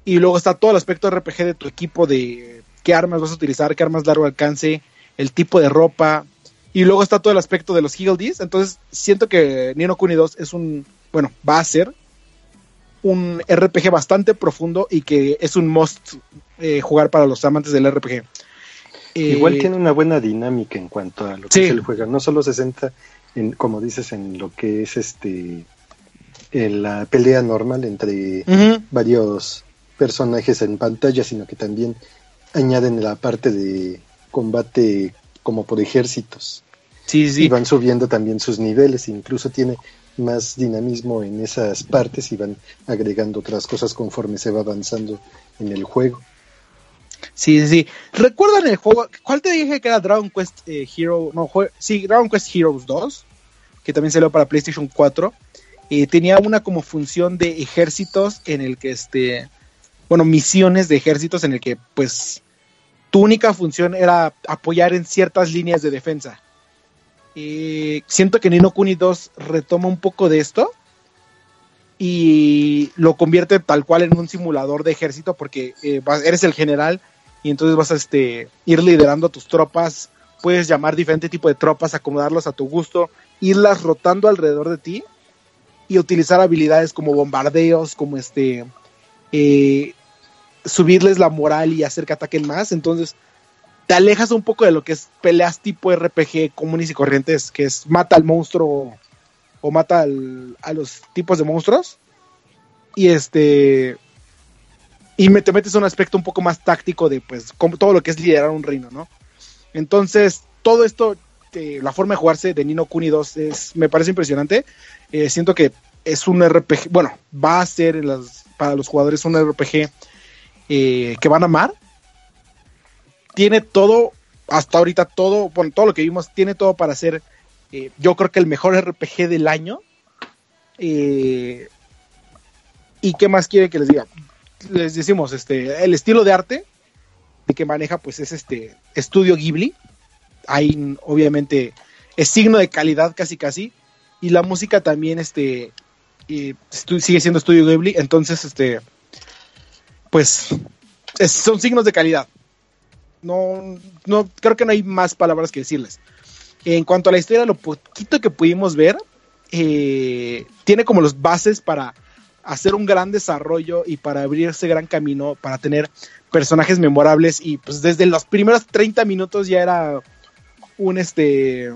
Y luego está todo el aspecto RPG de tu equipo, de qué armas vas a utilizar, qué armas largo alcance, el tipo de ropa. Y luego está todo el aspecto de los Higgledies. Entonces siento que Nino Kuni 2 es un, bueno, va a ser un RPG bastante profundo y que es un must eh, jugar para los amantes del RPG. Igual Eh, tiene una buena dinámica en cuanto a lo que Sí. se le juega. No solo se centra en, como dices, en lo que es este en la pelea normal entre varios personajes en pantalla, sino que también añaden la parte de combate como por ejércitos. Sí, sí. Y van subiendo también sus niveles, incluso tiene más dinamismo en esas partes y van agregando otras cosas conforme se va avanzando en el juego. Sí, sí, sí. ¿Recuerdan el juego? ¿Cuál te dije que era Dragon Quest eh, Hero? No, sí, Dragon Quest Heroes 2, que también salió para PlayStation 4. Eh, tenía una como función de ejércitos en el que este, bueno, misiones de ejércitos en el que pues tu única función era apoyar en ciertas líneas de defensa. Siento que Nino Kuni 2 retoma un poco de esto y lo convierte tal cual en un simulador de ejército porque eh, eres el general y entonces vas a este, ir liderando a tus tropas, puedes llamar diferente tipo de tropas, acomodarlos a tu gusto, irlas rotando alrededor de ti y utilizar habilidades como bombardeos, como este, eh, subirles la moral y hacer que ataquen más, entonces te alejas un poco de lo que es peleas tipo RPG comunes y corrientes, que es mata al monstruo o mata a los tipos de monstruos. Y este. Y te metes a un aspecto un poco más táctico de pues como todo lo que es liderar un reino, ¿no? Entonces, todo esto, eh, la forma de jugarse de Nino Kuni 2 es, me parece impresionante. Eh, siento que es un RPG, bueno, va a ser para los jugadores un RPG eh, que van a amar. Tiene todo, hasta ahorita todo, bueno, todo lo que vimos, tiene todo para ser eh, yo creo que el mejor RPG del año. Eh, ¿Y qué más quiere que les diga? Les decimos, este, el estilo de arte que maneja, pues es este estudio Ghibli. Ahí, obviamente, es signo de calidad casi casi. Y la música también, este, sigue siendo estudio Ghibli. Entonces, este, pues, es- son signos de calidad. No, no, creo que no hay más palabras que decirles. En cuanto a la historia, lo poquito que pudimos ver, eh, tiene como los bases para hacer un gran desarrollo y para abrir ese gran camino, para tener personajes memorables y pues desde los primeros 30 minutos ya era un este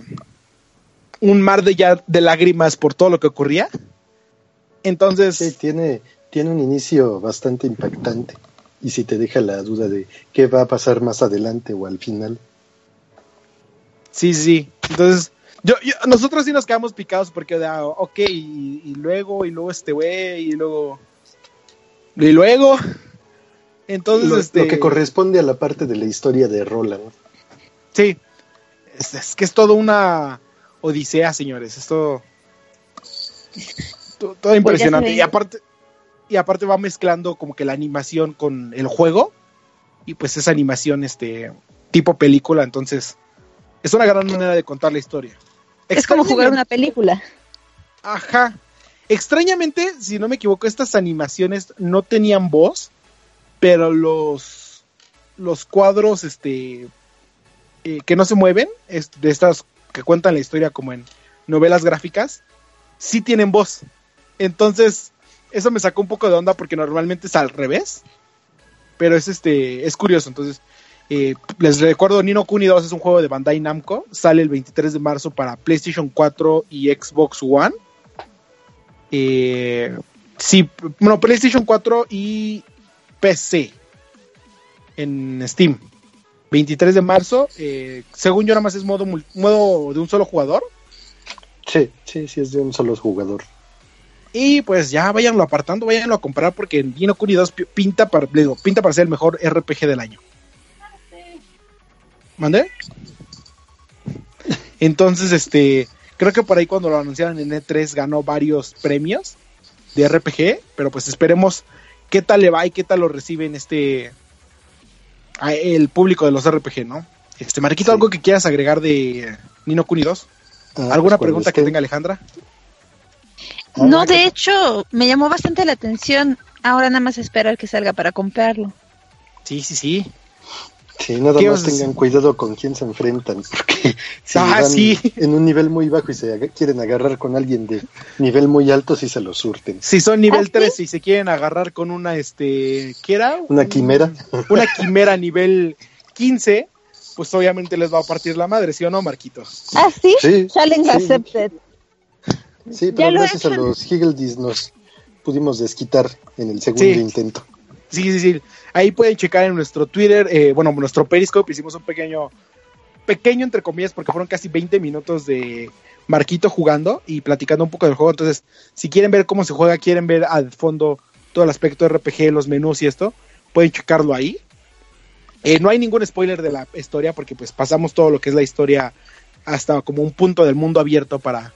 un mar de ya de lágrimas por todo lo que ocurría. Entonces, Sí, tiene, tiene un inicio bastante impactante y si te deja la duda de qué va a pasar más adelante o al final. Sí, sí, sí. Entonces, yo, yo- nosotros sí nos quedamos picados porque, ah, ok, y, y luego, y luego este güey, y luego. Y luego. Entonces, Lo, este. lo que corresponde a la parte de la historia de Roland. Sí. Es, es que es todo una odisea, señores. Esto. to- Todo impresionante. y aparte. Y aparte va mezclando como que la animación con el juego. Y pues esa animación, este. tipo película. Entonces. Es una gran manera de contar la historia. Es como jugar una película. Ajá. Extrañamente, si no me equivoco, estas animaciones no tenían voz, pero los, los cuadros este, eh, que no se mueven, es- de estas que cuentan la historia como en novelas gráficas, sí tienen voz. Entonces, eso me sacó un poco de onda porque normalmente es al revés. Pero es este, es curioso. Entonces, eh, les recuerdo, Nino Kuni 2 es un juego de Bandai Namco. Sale el 23 de marzo para PlayStation 4 y Xbox One. Eh, sí, bueno, PlayStation 4 y PC en Steam. 23 de marzo. eh, según yo, nada más es modo, modo de un solo jugador. Sí, sí, sí, es de un solo jugador. Y pues ya váyanlo apartando, váyanlo a comprar porque Nino Kuni 2 pi- pinta para, digo, pinta para ser el mejor RPG del año. ¿Mandé? Entonces, este, creo que por ahí cuando lo anunciaron en E3 ganó varios premios de RPG, pero pues esperemos qué tal le va y qué tal lo reciben este a el público de los RPG, ¿no? Este, Mariquito, Sí. algo que quieras agregar de Nino Kuni 2? Ah, ¿Alguna pues pregunta que tenga Alejandra? No, de hecho, me llamó bastante la atención Ahora nada más esperar que salga para comprarlo. Sí, sí, sí. Sí, nada ¿Qué más tengan cuidado con quién se enfrentan, porque si Ah, van sí. en un nivel muy bajo y se ag- quieren agarrar con alguien de nivel muy alto, sí se lo surten. Si son nivel ¿Ah, sí? 13 y se quieren agarrar con una, este, ¿qué era? Una Un- quimera. Una quimera nivel 15, pues obviamente les va a partir la madre, ¿sí o no, Marquito? ¿Ah, sí? Sí, Challenge sí. accepted. Sí, Ya pero he gracias a los Higgledies nos pudimos desquitar en el segundo Sí. intento. Sí, sí, sí. Ahí pueden checar en nuestro Twitter, eh, bueno, nuestro Periscope, hicimos un pequeño, pequeño entre comillas, porque fueron casi 20 minutos de Marquito jugando y platicando un poco del juego. Entonces, si quieren ver cómo se juega, quieren ver al fondo todo el aspecto de RPG, los menús y esto, pueden checarlo ahí. Eh, no hay ningún spoiler de la historia porque pues pasamos todo lo que es la historia hasta como un punto del mundo abierto para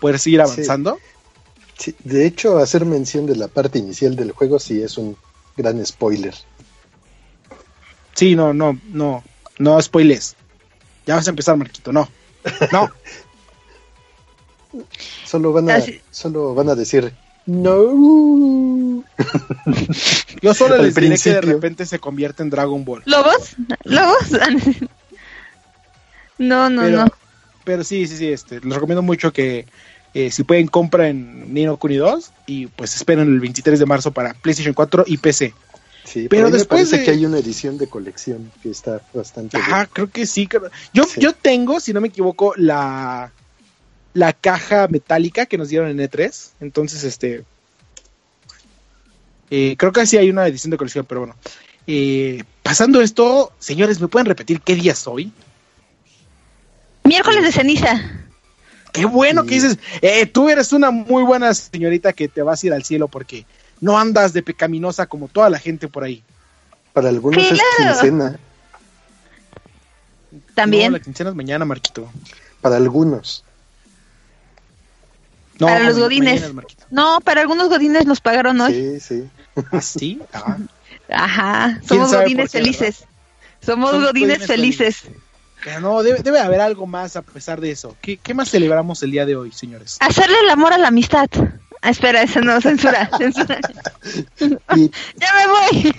poder seguir avanzando. Sí, de hecho, hacer mención de la parte inicial del juego sí es un gran spoiler. Sí, no, no, no, no spoilers. Ya vas a empezar, Marquito, no. No, Solo van a, solo van a decir no. yo solo Al les diré que de repente se convierte en Dragon Ball. ¿Lobos? ¿Lobos? no, no, Pero, no. Pero sí, sí, sí, este, les recomiendo mucho que eh, si pueden compren Nino Kuni 2 y pues esperen el 23 de marzo para PlayStation 4 y PC. Sí, Pero me después parece de- que hay una edición de colección que está bastante Ajá, buena. creo que sí. Yo, Sí. yo tengo, si no me equivoco, la, la caja metálica que nos dieron en E3. Entonces, este. eh, creo que sí hay una edición de colección, pero bueno. Eh, pasando esto, señores, ¿me pueden repetir qué día es hoy? Miércoles de ceniza. Qué bueno Sí. que dices. eh, tú eres una muy buena señorita que te vas a ir al cielo porque no andas de pecaminosa como toda la gente por ahí. Para algunos es quincena, También. No, la quincena es mañana, Marquito. para algunos. No, Para los godines. mañana. No, para algunos godines nos pagaron hoy. Sí, sí. ¿Ah, sí? Ah. Ajá. ¿Quién Somos godines felices. Somos Somos godines godines felices. No, debe, debe haber algo más a pesar de eso. ¿Qué, qué más celebramos el día de hoy, señores? Hacerle el amor a la amistad. Ah, espera, eso no, censura, censura. Y Ya me voy.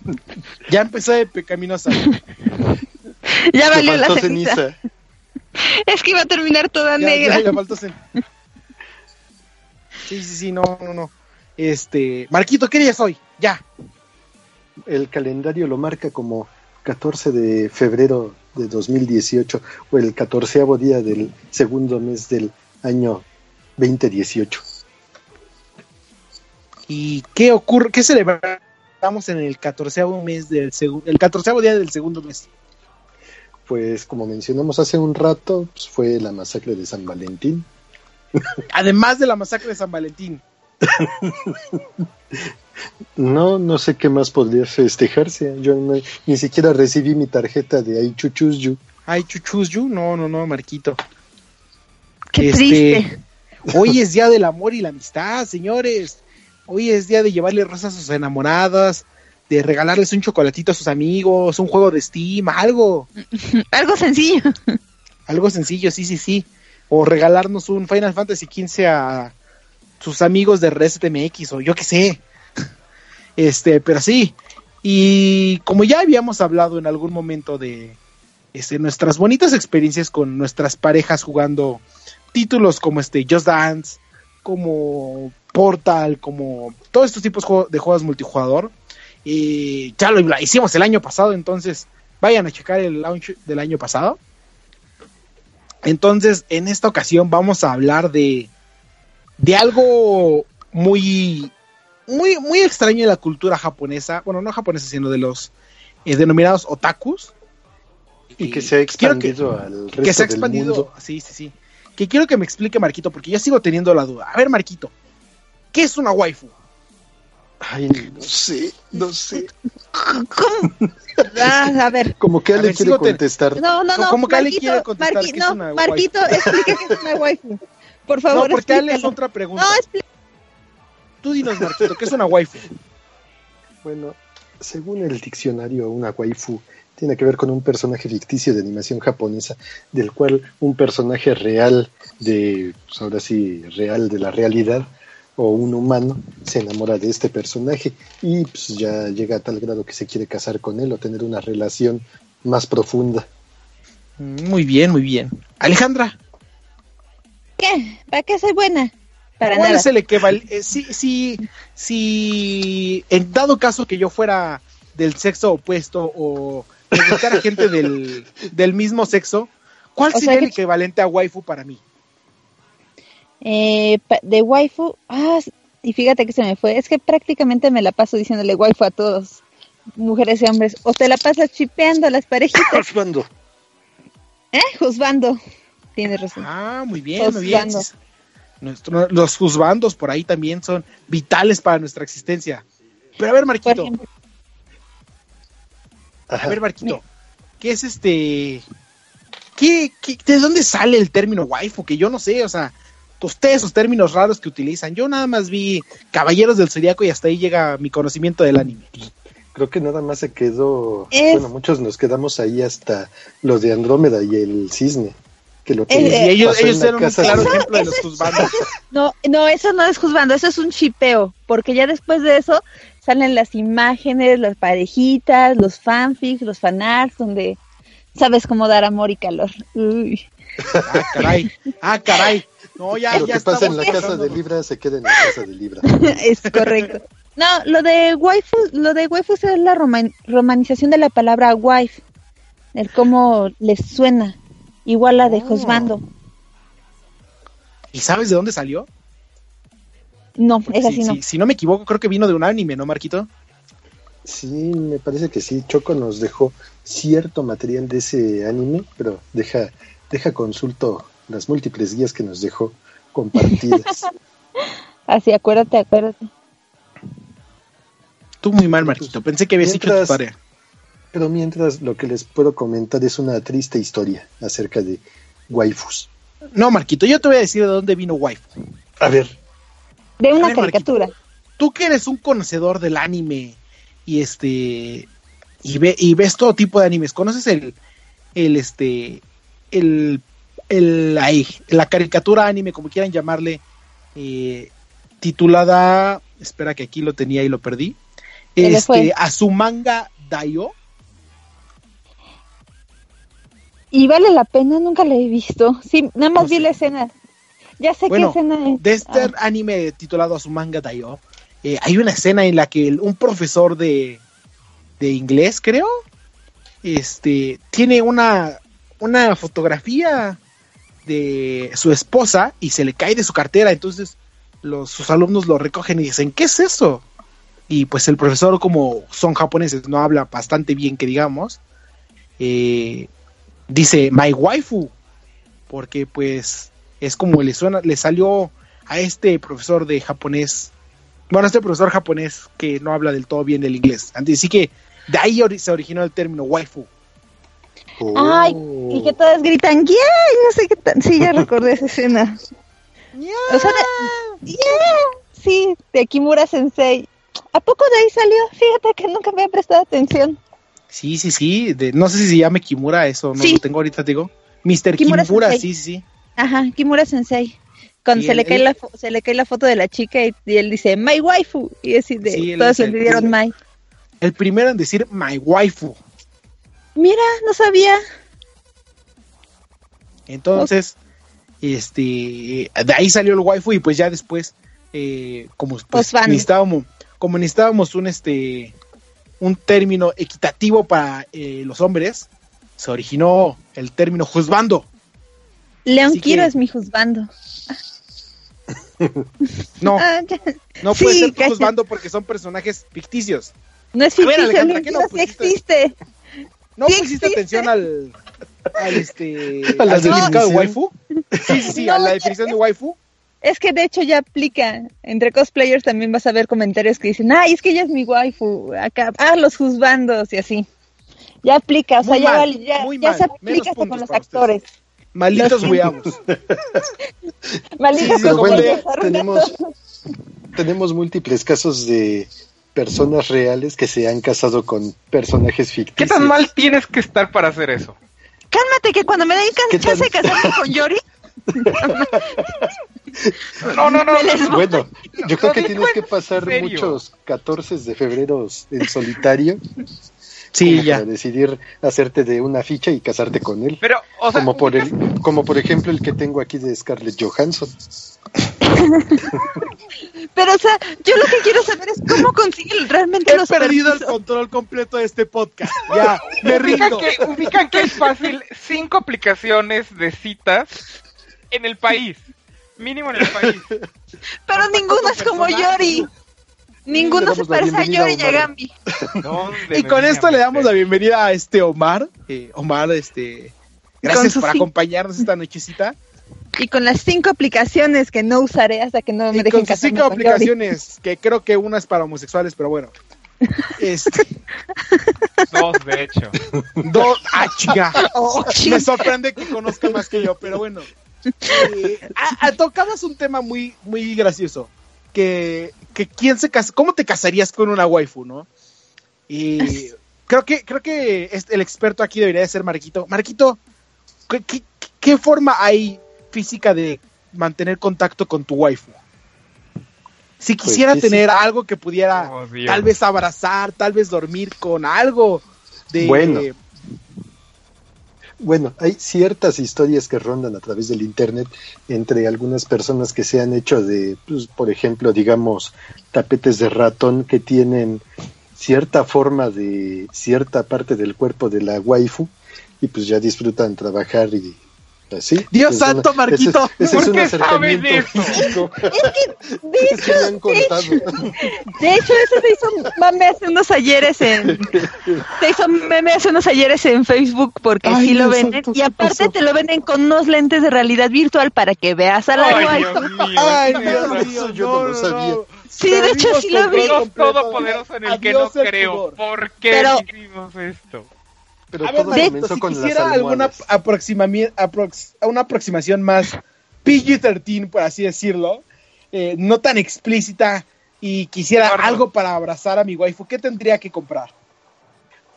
Ya empezó de pecaminosa. ya valió la faltó ceniza. ceniza. Es que iba a terminar toda Ya, negra. ya faltó cen- Sí, sí, sí, no, no, no. Este, Marquito, ¿qué día es hoy? Ya. El calendario lo marca como 14 de febrero de 2018 o el catorceavo día del segundo mes del año 2018. ¿Y qué ocurre? ¿Qué celebramos en el catorceavo mes del segundo, el catorceavo día del segundo mes? Pues como mencionamos hace un rato, pues, fue la masacre de San Valentín. Además de la masacre de San Valentín. No, no sé qué más podría festejarse. Yo no- ni siquiera recibí mi tarjeta de Aichuchusyu. Ay, chuchusyu, no, no, no, Marquito. Qué Este, triste. Hoy es día del amor y la amistad, señores. Hoy es día de llevarle rosas a sus enamoradas, de regalarles un chocolatito a sus amigos, un juego de Steam, algo, Algo sencillo. algo sencillo, sí, sí, sí. O regalarnos un Final Fantasy XV a sus amigos de Reset MX o yo qué sé. Este, pero sí. Y como ya habíamos hablado en algún momento de este, nuestras bonitas experiencias con nuestras parejas jugando títulos como este Just Dance, como Portal, como todos estos tipos de juegos multijugador. Y ya lo hicimos el año pasado, entonces vayan a checar el launch del año pasado. Entonces, en esta ocasión vamos a hablar de, de algo muy, muy, muy extraño en la cultura japonesa. Bueno, no japonesa, sino de los eh, denominados otakus. Y que se ha quiero que- expandido al resto que se ha del expandido. mundo. Sí, sí, sí. Que quiero que me explique Marquito, porque yo sigo teniendo la duda. A ver, Marquito, ¿qué es una waifu? Ay, no sé, no sé. ¿Cómo? Ah, a ver. Como que Ale ver, quiere contestar. No, no, no. ¿Cómo que Ale Marquito, quiere contestar Marqui- que es no, una Marquito, explica que es una waifu. Por favor, no, porque Ale es otra pregunta. No, explica. Tú dinos, Marquito, ¿qué es una waifu? Bueno, según el diccionario, una waifu tiene que ver con un personaje ficticio de animación japonesa, del cual un personaje real de, pues ahora sí, real de la realidad, o un humano se enamora de este personaje y pues ya llega a tal grado que se quiere casar con él o tener una relación más profunda. Muy bien, muy bien. Alejandra, ¿Qué? ¿Para qué soy buena? Para ¿cuál nada. es el equivalente? si, si, si en dado caso que yo fuera del sexo opuesto o me gustara gente del, del mismo sexo, ¿cuál O sería el equivalente a waifu para mí? Eh, de waifu, ah, y fíjate que se me fue, es que prácticamente me la paso diciéndole waifu a todos, mujeres y hombres, o te la pasas chipeando a las parejitas, Osvaldo, ¿eh? Juzgando. Tienes razón. Ah, muy bien, muy bien. Nuestro- los juzbandos por ahí también son vitales para nuestra existencia. Pero a ver, Marquito, a ver, Marquito, ¿qué es este? ¿Qué, qué- de dónde sale el término waifu? Que yo no sé, o sea, ustedes esos términos raros que utilizan. Yo nada más vi Caballeros del Zodiaco y hasta ahí llega mi conocimiento del anime. creo que nada más se quedó, Es- bueno, muchos nos quedamos ahí hasta lo de Andrómeda y el cisne, que lo que Eh, Y ellos, pasó en ellos la eran un casa claro de- ejemplo de los es-. No, no, eso no es juzgando, eso es un chipeo, porque ya después de eso salen las imágenes, las parejitas, los fanfics, los fanarts, donde sabes cómo dar amor y calor. Uy. Ah, caray, ah, caray. No, ya, lo ya que pasa en la casa de. Libra se queda en la casa de Libra. es correcto. No, lo de waifu, lo de waifu es la roman- romanización de la palabra wife, el cómo les suena, igual la de Oh. juzgando. ¿Y sabes de dónde salió? No, Porque es si, así no. si- si no me equivoco, creo que vino de un anime, ¿no, Marquito? Sí, me parece que sí. Choco nos dejó cierto material de ese anime, pero deja, deja consulto las múltiples guías que nos dejó compartidas. Así, acuérdate, acuérdate. Tú muy mal, Marquito. Pensé que habías hecho tu Mientras- tarea. Pero mientras lo que les puedo comentar es una triste historia acerca de waifus. No, Marquito, yo te voy a decir de dónde vino waifu. A ver, De A una ver, caricatura. Tú que eres un conocedor del anime y este y ve y ves todo tipo de animes, ¿conoces el el este el el ahí, la caricatura anime como quieran llamarle eh, titulada, espera que aquí lo tenía y lo perdí. Se le fue. Este Azumanga Daio. Y vale la pena, nunca la he visto. Sí, nada más No vi sé. la escena. Ya sé Bueno, qué escena es. de este Ah, anime titulado Azumanga Daioh, eh, hay una escena en la que el- un profesor de, de inglés, creo, este, tiene una, una fotografía de su esposa y se le cae de su cartera, entonces los, sus alumnos lo recogen y dicen, ¿qué es eso? Y pues el profesor, como son japoneses, no habla bastante bien, que digamos, eh, dice, my waifu, porque pues es como le suena, le salió a este profesor de japonés, bueno, a este profesor japonés que no habla del todo bien el inglés. Así que de ahí se originó el término waifu. Ay, Oh. y que todas gritan, ¡Yeah! No sé qué tan. Sí, ya recordé esa escena. O sea, de- ¡Yeah! Sí, de Kimura Sensei. ¿A poco de ahí salió? Fíjate que nunca me he prestado atención. Sí, sí, sí. de- no sé si se llama Kimura, eso no Sí. lo tengo ahorita, te digo. Mr. Kimura sí, sí, sí. Ajá, Kimura Sensei. Cuando Sí, se, él- le cae él- la se le cae la foto de la chica y, y él dice, My waifu. Y así de, Sí, todos le pidieron My. El primero en decir my waifu. Mira, no sabía. Entonces, este, de ahí salió el waifu y pues ya después, eh, como pues, necesitábamos, como necesitábamos un este, un término equitativo para eh, los hombres, se originó el término juzbando. León Así Kiro que- es mi juzgando. No, Ah, no sí, puede ser tu juzbando porque son personajes ficticios. No es A ver, ficticio, Alejandra, León ¿qué no sí pusiste? existe. ¿No Sí pusiste existe. atención al, al este A la al significado de definición. waifu? Sí, sí, sí, a No, la ya- definición de waifu. Es que de hecho ya aplica. Entre cosplayers también vas a ver comentarios que dicen, ay, es que ella es mi waifu. Acá, ah, los juzbandos y así. Ya aplica, o sea, Muy ya, mal, ya, se aplica hasta con los para ustedes. actores. Malditos weamos. Malditos Sí, bueno, tenemos, tenemos múltiples casos de personas reales que se han casado con personajes ¿Qué ficticios. tan mal tienes que estar para hacer eso? Cálmate, que cuando me den ¿Qué chance de casarme con Yori, No, no, no. Bueno, yo creo que tienes que pasar muchos 14 de febrero en solitario Sí, como ya. para decidir hacerte de una ficha y casarte con él. Pero, o sea, como por el, como por ejemplo el que tengo aquí de Scarlett Johansson. Pero, o sea, yo lo que quiero saber es cómo consiguen realmente He los perdido el control completo de este podcast. Ya, me ubican rindo. que, ubican que es fácil cinco aplicaciones de citas en el país. Mínimo en el país. Pero ninguno es como Yori. Ninguno se parece a Yori. ¿Dónde Y con esto le damos la bienvenida a este Omar. Eh, Omar, este, gracias por acompañarnos esta nochecita. Y con las cinco aplicaciones que no usaré hasta que no me Y dejen con casarme cinco con Yori. aplicaciones, que creo que una es para homosexuales, pero bueno. Este, Dos, de hecho. dos, ah, chica. Oh, Me sorprende que conozca más que yo, pero bueno. Eh, a- a- tocabas un tema muy, muy gracioso. Que, que quién se casa, ¿cómo te casarías con una waifu, no? Y creo que, creo que es- el experto aquí debería de ser Marquito. Marquito, ¿qué, qué, qué forma hay física de mantener contacto con tu waifu? Si Pues quisiera tener algo que pudiera Oh, tal vez abrazar, tal vez dormir con algo de Bueno. Bueno, hay ciertas historias que rondan a través del Internet entre algunas personas que se han hecho de, pues, por ejemplo, digamos, tapetes de ratón que tienen cierta forma de cierta parte del cuerpo de la waifu y pues ya disfrutan trabajar y Dios Es santo, una- Marquito. Ese, ese ¿Por es un qué sabes acercamiento eso? De Es que han contado. De hecho, eso se hizo mame hace unos ayeres en. Se hizo meme hace unos ayeres en Facebook porque Ay, sí lo Dios venden. santo, y ¿qué aparte te lo venden con unos lentes de realidad virtual para que veas a la Ay. Dios mío. Ay, Dios mío, yo no lo sabía. Sí, de hecho, sí lo vi. Dios todopoderoso en el que no Adiós el creo. ¿Por qué Pero- hicimos esto? Pero A ver, todo Marquito, comenzó si con las quisiera alguna almohadas. aproximami- aprox- una aproximación más PG-13, por así decirlo, eh, no tan explícita, y quisiera algo para abrazar a mi waifu, ¿qué tendría que comprar?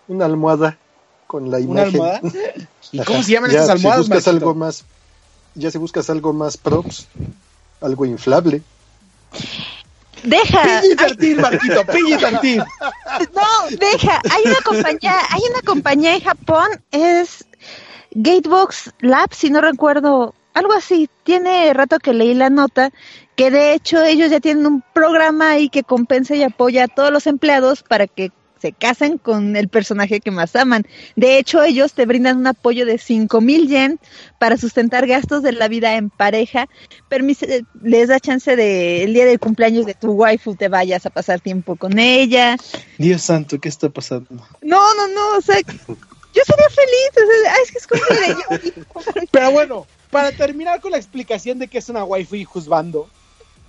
Una almohada con la ¿Una imagen. almohada? ¿Y cómo se llaman Ya, estas almohadas, Si buscas algo más, ya si buscas algo más props, algo inflable. Deja. PG-13, Marquito, PG-13. No, deja. Hay una compañía, hay una compañía en Japón, es Gatebox Labs, si no recuerdo, algo así. Tiene rato que leí la nota, que de hecho ellos ya tienen un programa ahí que compensa y apoya a todos los empleados para que se casen con el personaje que más aman. De hecho, ellos te brindan un apoyo de 5 mil yen para sustentar gastos de la vida en pareja. Permise- les da chance de el día del cumpleaños de tu waifu te vayas a pasar tiempo con ella. Dios santo, ¿qué está pasando? No, no, no, o sea, yo sería feliz, o sea, es que es cumpleaños. Pero bueno, para terminar con la explicación de qué es una waifu y juzgando,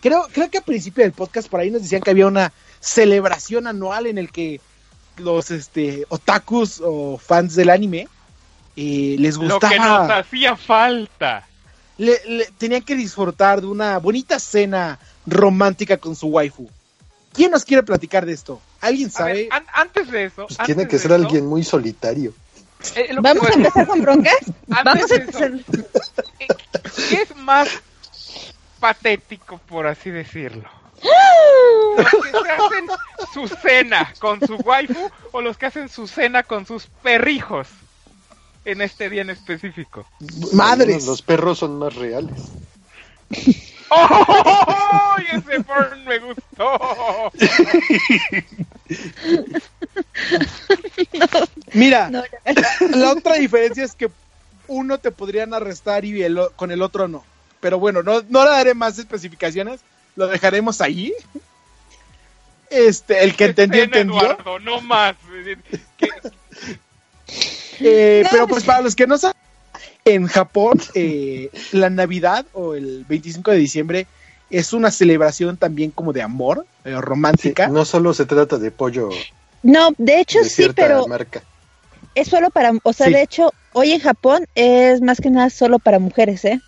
creo, creo que al principio del podcast por ahí nos decían que había una celebración anual en el que los este otakus o fans del anime eh, les Lo que nos gustaba, hacía falta. le- le- tenían que disfrutar de una bonita cena romántica con su waifu. ¿Quién nos quiere platicar de esto? ¿Alguien ver, sabe? an- antes de eso. Pues antes tiene que ser eso, alguien muy solitario. eh, lo- ¿Vamos a empezar con broncas? Vamos a empezar. ¿Qué es más patético, por así decirlo? ¿Los que se hacen su cena con su waifu o los que hacen su cena con sus perrijos en este día en específico? Madres. Los perros son más reales. ¡Oh! Ese burn me gustó. Mira, No, la otra diferencia es que uno te podrían arrestar y el con el otro no. Pero bueno, no, no le daré más especificaciones, lo dejaremos ahí. Este, el que entendió, entendió. Eduardo, no más. Eh, pero pues- pues para los que no saben, en Japón, eh, la Navidad o el 25 de diciembre es una celebración también como de amor, eh, Sí, romántica. no solo se trata de pollo No, de hecho de sí, pero marca. es solo para, o sea, Sí. de hecho, hoy en Japón es más que nada solo para mujeres, ¿eh?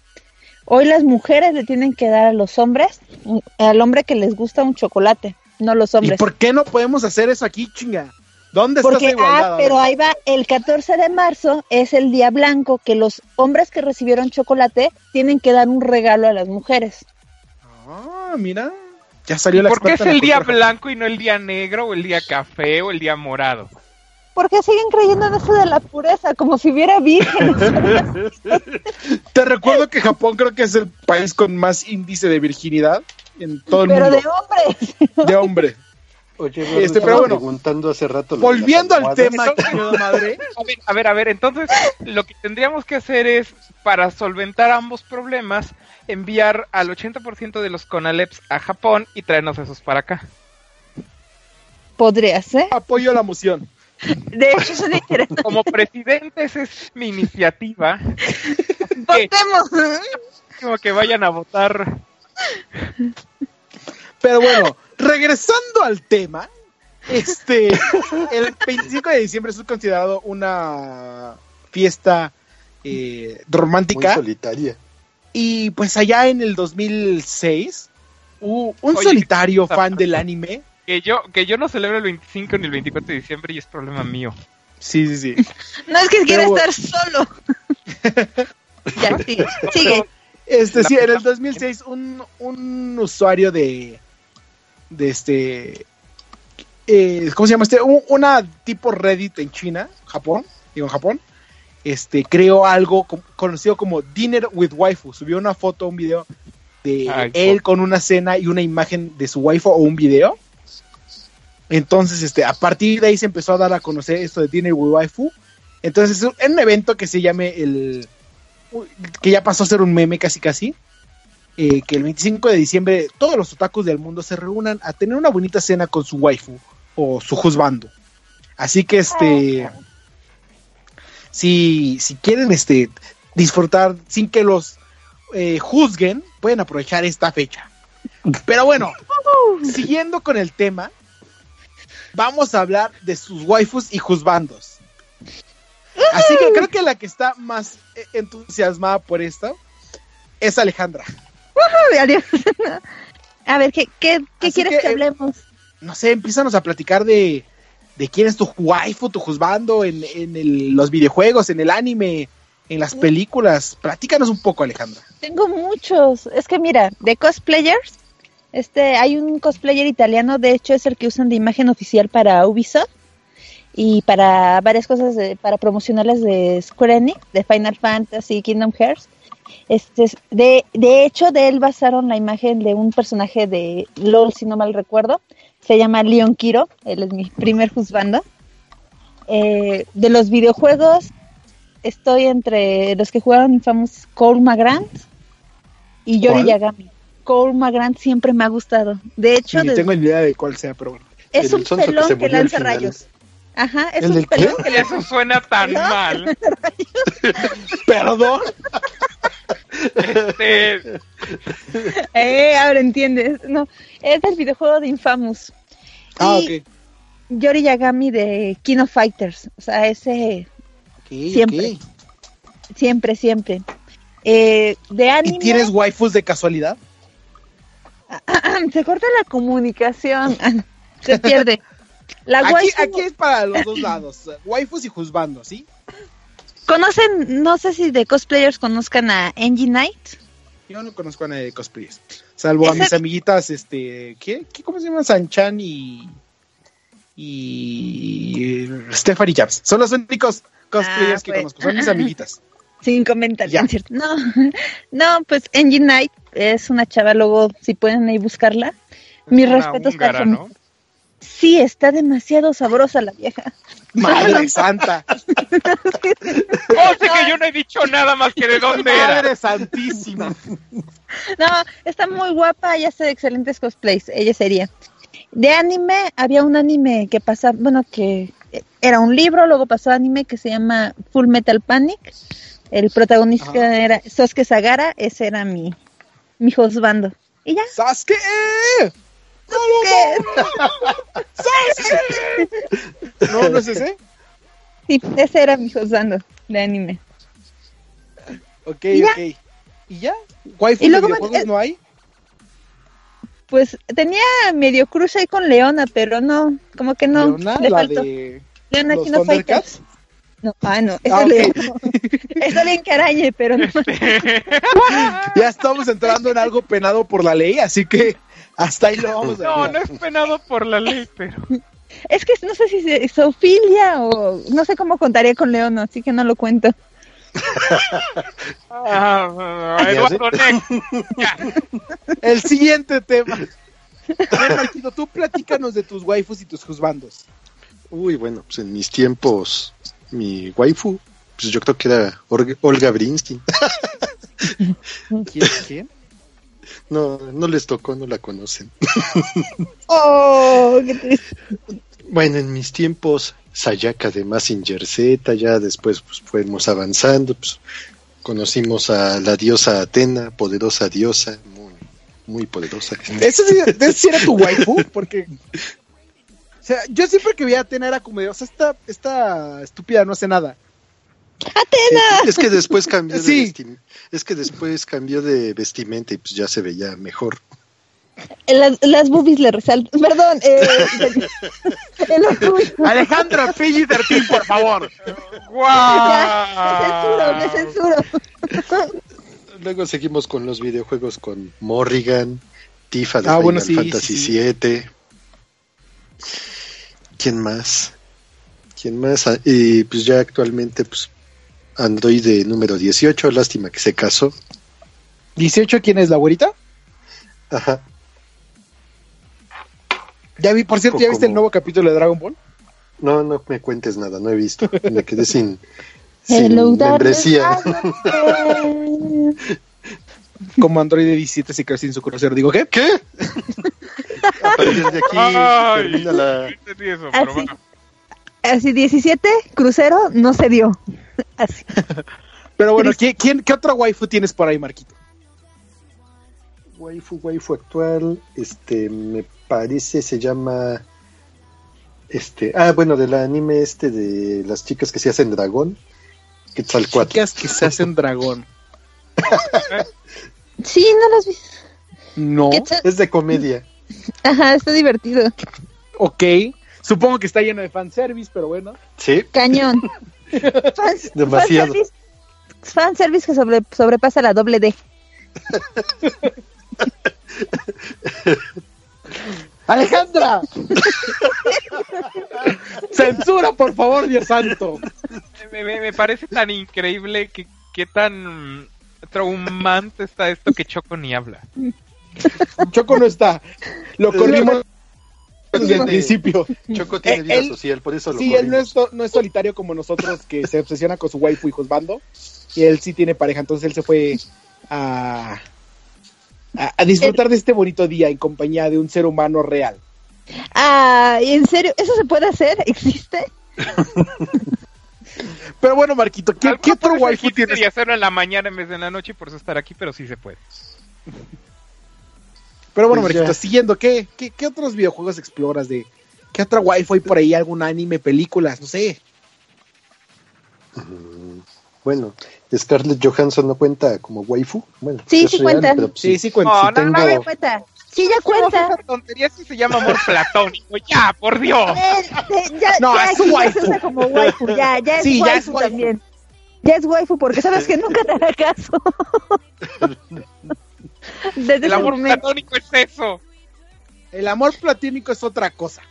Hoy las mujeres le tienen que dar a los hombres, un- al hombre que les gusta un chocolate, no los ¿Y hombres. por qué no podemos hacer eso aquí, chinga? ¿Dónde está Porque, esa igualdad? ah, pero ahí va, el 14 de marzo es el día blanco que los hombres que recibieron chocolate tienen que dar un regalo a las mujeres. Ah, mira. Ya salió la ¿Por qué es el día blanco y no el día negro o el día café o el día morado? Porque siguen creyendo en eso de la pureza, como si hubiera vírgenes. Te recuerdo que Japón creo que es el país con más índice de virginidad en todo el pero mundo. de hombres. De hombre. Oye, Este, este, pero bueno, preguntando hace rato. Volviendo al tema, madre. A ver, a ver, a ver, entonces lo que tendríamos que hacer es, para solventar ambos problemas, enviar al 80% de los Conaleps a Japón y traernos esos para acá. Podría ser. Apoyo la moción. De hecho, es interesante. Como presidente, esa es mi iniciativa. Que, Votemos. como que vayan a votar. Pero bueno, regresando al tema, este, el 25 de diciembre es considerado una fiesta eh, Muy romántica solitaria. y pues allá en el 2006 hubo un Oye, solitario fan del anime. Que yo, que yo no celebro el 25 ni el 24 de diciembre y es problema mío. Sí, sí, sí. No es que quiera estar solo. ya, sigue. Sigue. Este, sí, en el puta- 2006 un, un usuario de, de este, eh, ¿cómo se llama este? Un- una tipo Reddit en China, Japón, digo en Japón, este, creó algo co- conocido como Dinner with Waifu. Subió una foto, un video de Ay, él con una cena y una imagen de su waifu o un video. Entonces, este, a partir de ahí se empezó a dar a conocer esto de with Waifu. Entonces, es un, es un evento que se llame el. que ya pasó a ser un meme casi casi. eh, que el 25 de diciembre todos los otakus del mundo se reúnan a tener una bonita cena con su waifu o su juzbando. Así que este. Si, si quieren este disfrutar sin que los eh, juzguen, pueden aprovechar esta fecha. Pero bueno, siguiendo con el tema, vamos a hablar de sus waifus y juzbandos. Así que creo que la que está más eh, entusiasmada por esto es Alejandra. Adiós. A ver, ¿qué, qué, qué quieres que, que, eh, hablemos? No sé, empízanos a platicar de, de quién es tu waifu, tu juzbando en, en el- los videojuegos, en el anime, en las películas. Platícanos un poco, Alejandra. Tengo muchos. Es que mira, de cosplayers, este, hay un cosplayer italiano, de hecho es el que usan de imagen oficial para Ubisoft y para varias cosas, de- para promocionales de Square Enix, de Final Fantasy, Kingdom Hearts. Este, es- de, de hecho, de él basaron la imagen de un personaje de LOL, si no mal recuerdo. Se llama Leon Kiro, él es mi primer juzgando. Eh, de los videojuegos, estoy entre los que jugaron Infamous Cole Magrant y Yori ¿Cuál? Yagami. Cole Magrant siempre me ha gustado. De hecho, Ni de- tengo ni idea de cuál sea, pero bueno. es El un que pelón que, lanza rayos. Ajá, es ¿El un qué? pelón que lanza Eso suena tan mal. Perdón. Este, Eh, ahora entiendes. No, es del videojuego de Infamous. Ah, Y ok. Yori Yagami de King of Fighters. O sea, ese Ok, Siempre. siempre, siempre. Eh, de anime. ¿Y tienes waifus de casualidad? Se corta la comunicación. Se pierde. La Aquí, waifu- aquí es para los dos lados. Waifus y juzbandos, ¿sí? ¿Conocen? No sé si de cosplayers conozcan a Angie Knight. Yo no conozco a nadie de cosplayers. Salvo a mis amiguitas, este, ¿qué? ¿Qué cómo se llaman? Sanchan y y Stephanie Jabs. Son los únicos cosplayers Ah, que pues. conozco. Son mis amiguitas. Sin comentarios, Ya. ¿no es cierto? No, no, pues Angie Knight es una chava, luego si pueden ahí buscarla. Mis una respetos para húngara, su- ¿no? Sí, está demasiado sabrosa la vieja. Madre santa. Oh, sí que yo no he dicho nada más que de dónde era. Madre santísima. No, está muy guapa y hace excelentes cosplays, ella sería. De anime, había un anime que pasaba, bueno, que era un libro, luego pasó a anime que se llama Full Metal Panic. El protagonista Ajá. era Sosuke Sagara, ese era mi, mi husbando. Y ya, ¡Sasuke! No, no es ese. sí, ese era mi husbando de anime. Ok, ¿Y ya? ok. ¿Y ya? ¿Waifus Y de luego me- videojuegos eh, no hay? Pues tenía medio cruce ahí con Leona, pero no, como que no. Leona, le la faltó. de Leona Kino Fighters. No, ah, no, eso Ah, ok. Leona. Está bien que arañe, pero no. Ya estamos entrando en algo penado por la ley, así que hasta ahí lo vamos a No, dejar. no es penado por la ley, pero. Es que no sé si es zoofilia o no sé cómo contaría con Leona, así que no lo cuento. Ah, ¿Ya Eduardo. El siguiente tema. A ver, Marquito, tú platícanos de tus waifus y tus juzbandos. Uy, bueno, pues en mis tiempos, mi waifu, pues yo creo que era Olga Brinsky. ¿Quién? ¿Quién? No, no les tocó, no la conocen. Oh, qué triste. Bueno, en mis tiempos, Sayaka de Massinger Z, ya después pues, fuimos avanzando, pues, conocimos a la diosa Atena, poderosa diosa, muy, muy poderosa. ¿Eso sí, ese sí era tu waifu? Porque... O sea, yo siempre que vi a Atena era como de, o sea, esta, esta estúpida no hace nada. Es, es que después cambió de Sí. vestim- es que después cambió de vestimenta y pues ya se veía mejor. Las, las boobies le resaltan. Perdón, eh. Alejandro, PG-13, por favor. Ya, me censuro, me censuro. Luego seguimos con los videojuegos con Morrigan, Tifa de Ah, Final bueno, sí, Fantasy sí, VII. ¿Quién más? ¿Quién más? Ah, Y pues ya actualmente, pues Android de número 18, lástima que se casó. ¿18 quién es la güerita? Ajá. Ya vi, por cierto, ¿ya Como- viste el nuevo capítulo de Dragon Ball? No, no me cuentes nada, no he visto. Me quedé sin, sin membresía. Como Android de 17 se quedó sin su crucero. Digo, ¿qué? ¿Qué? A partir de aquí Ay. termina la... Entendí eso, Ah, pero sí. bueno. Así 17, crucero, no se dio. Así. Pero bueno. ¿qué, quién, ¿qué otra waifu tienes por ahí, Marquito? Waifu, waifu actual, este, me parece se llama, este, ah, bueno, del anime este de las chicas que se hacen dragón, Quetzalcoatl. Chicas que se hacen dragón. Sí, no las vi. No. ¿Qué tal? Es de comedia. Ajá, está divertido. Ok. Supongo que está lleno de fanservice, pero bueno. Sí, Cañón. Fans- Demasiado. Fanservice, fanservice que sobre- sobrepasa la doble D. ¡Alejandra! ¡Censura, por favor, Dios santo! Me, me- me parece tan increíble que qué tan traumante está esto que Choco ni habla. Choco no está. Lo corrimos desde el principio. Choco tiene Eh, vida él- social, por eso lo Sí, él no es, no es solitario como nosotros, que se obsesiona con su waifu y juzgando. Y él sí tiene pareja, entonces él se fue a, a, a disfrutar de este bonito día en compañía de un ser humano real. Ah, ¿en serio? ¿Eso se puede hacer? ¿Existe? Pero bueno, Marquito, ¿qué, qué otro waifu tienes? Y hacerlo en la mañana en vez de en la noche y por eso estar aquí, pero sí se puede. Pero bueno, Pues Marquito, siguiendo, ¿qué, qué, qué otros videojuegos exploras de... ¿Qué otra waifu hay por ahí? ¿Algún anime, películas? No sé. Mm, Bueno, Scarlett Johansson no cuenta como waifu. Bueno, Sí, sí real, cuenta. pero pues Sí, sí, cuenta. No, sí no, tengo- no, Ya cuenta. Sí, ya cuenta. Esa tontería se llama amor platónico. Ya, por Dios. Eh, ya, No, ya, es ya waifu. se usa como waifu. Ya, ya es Sí, ya es waifu waifu. también. Ya es waifu porque sabes que nunca te hará caso. Desde El amor momento. platónico es eso. El amor platónico es otra cosa.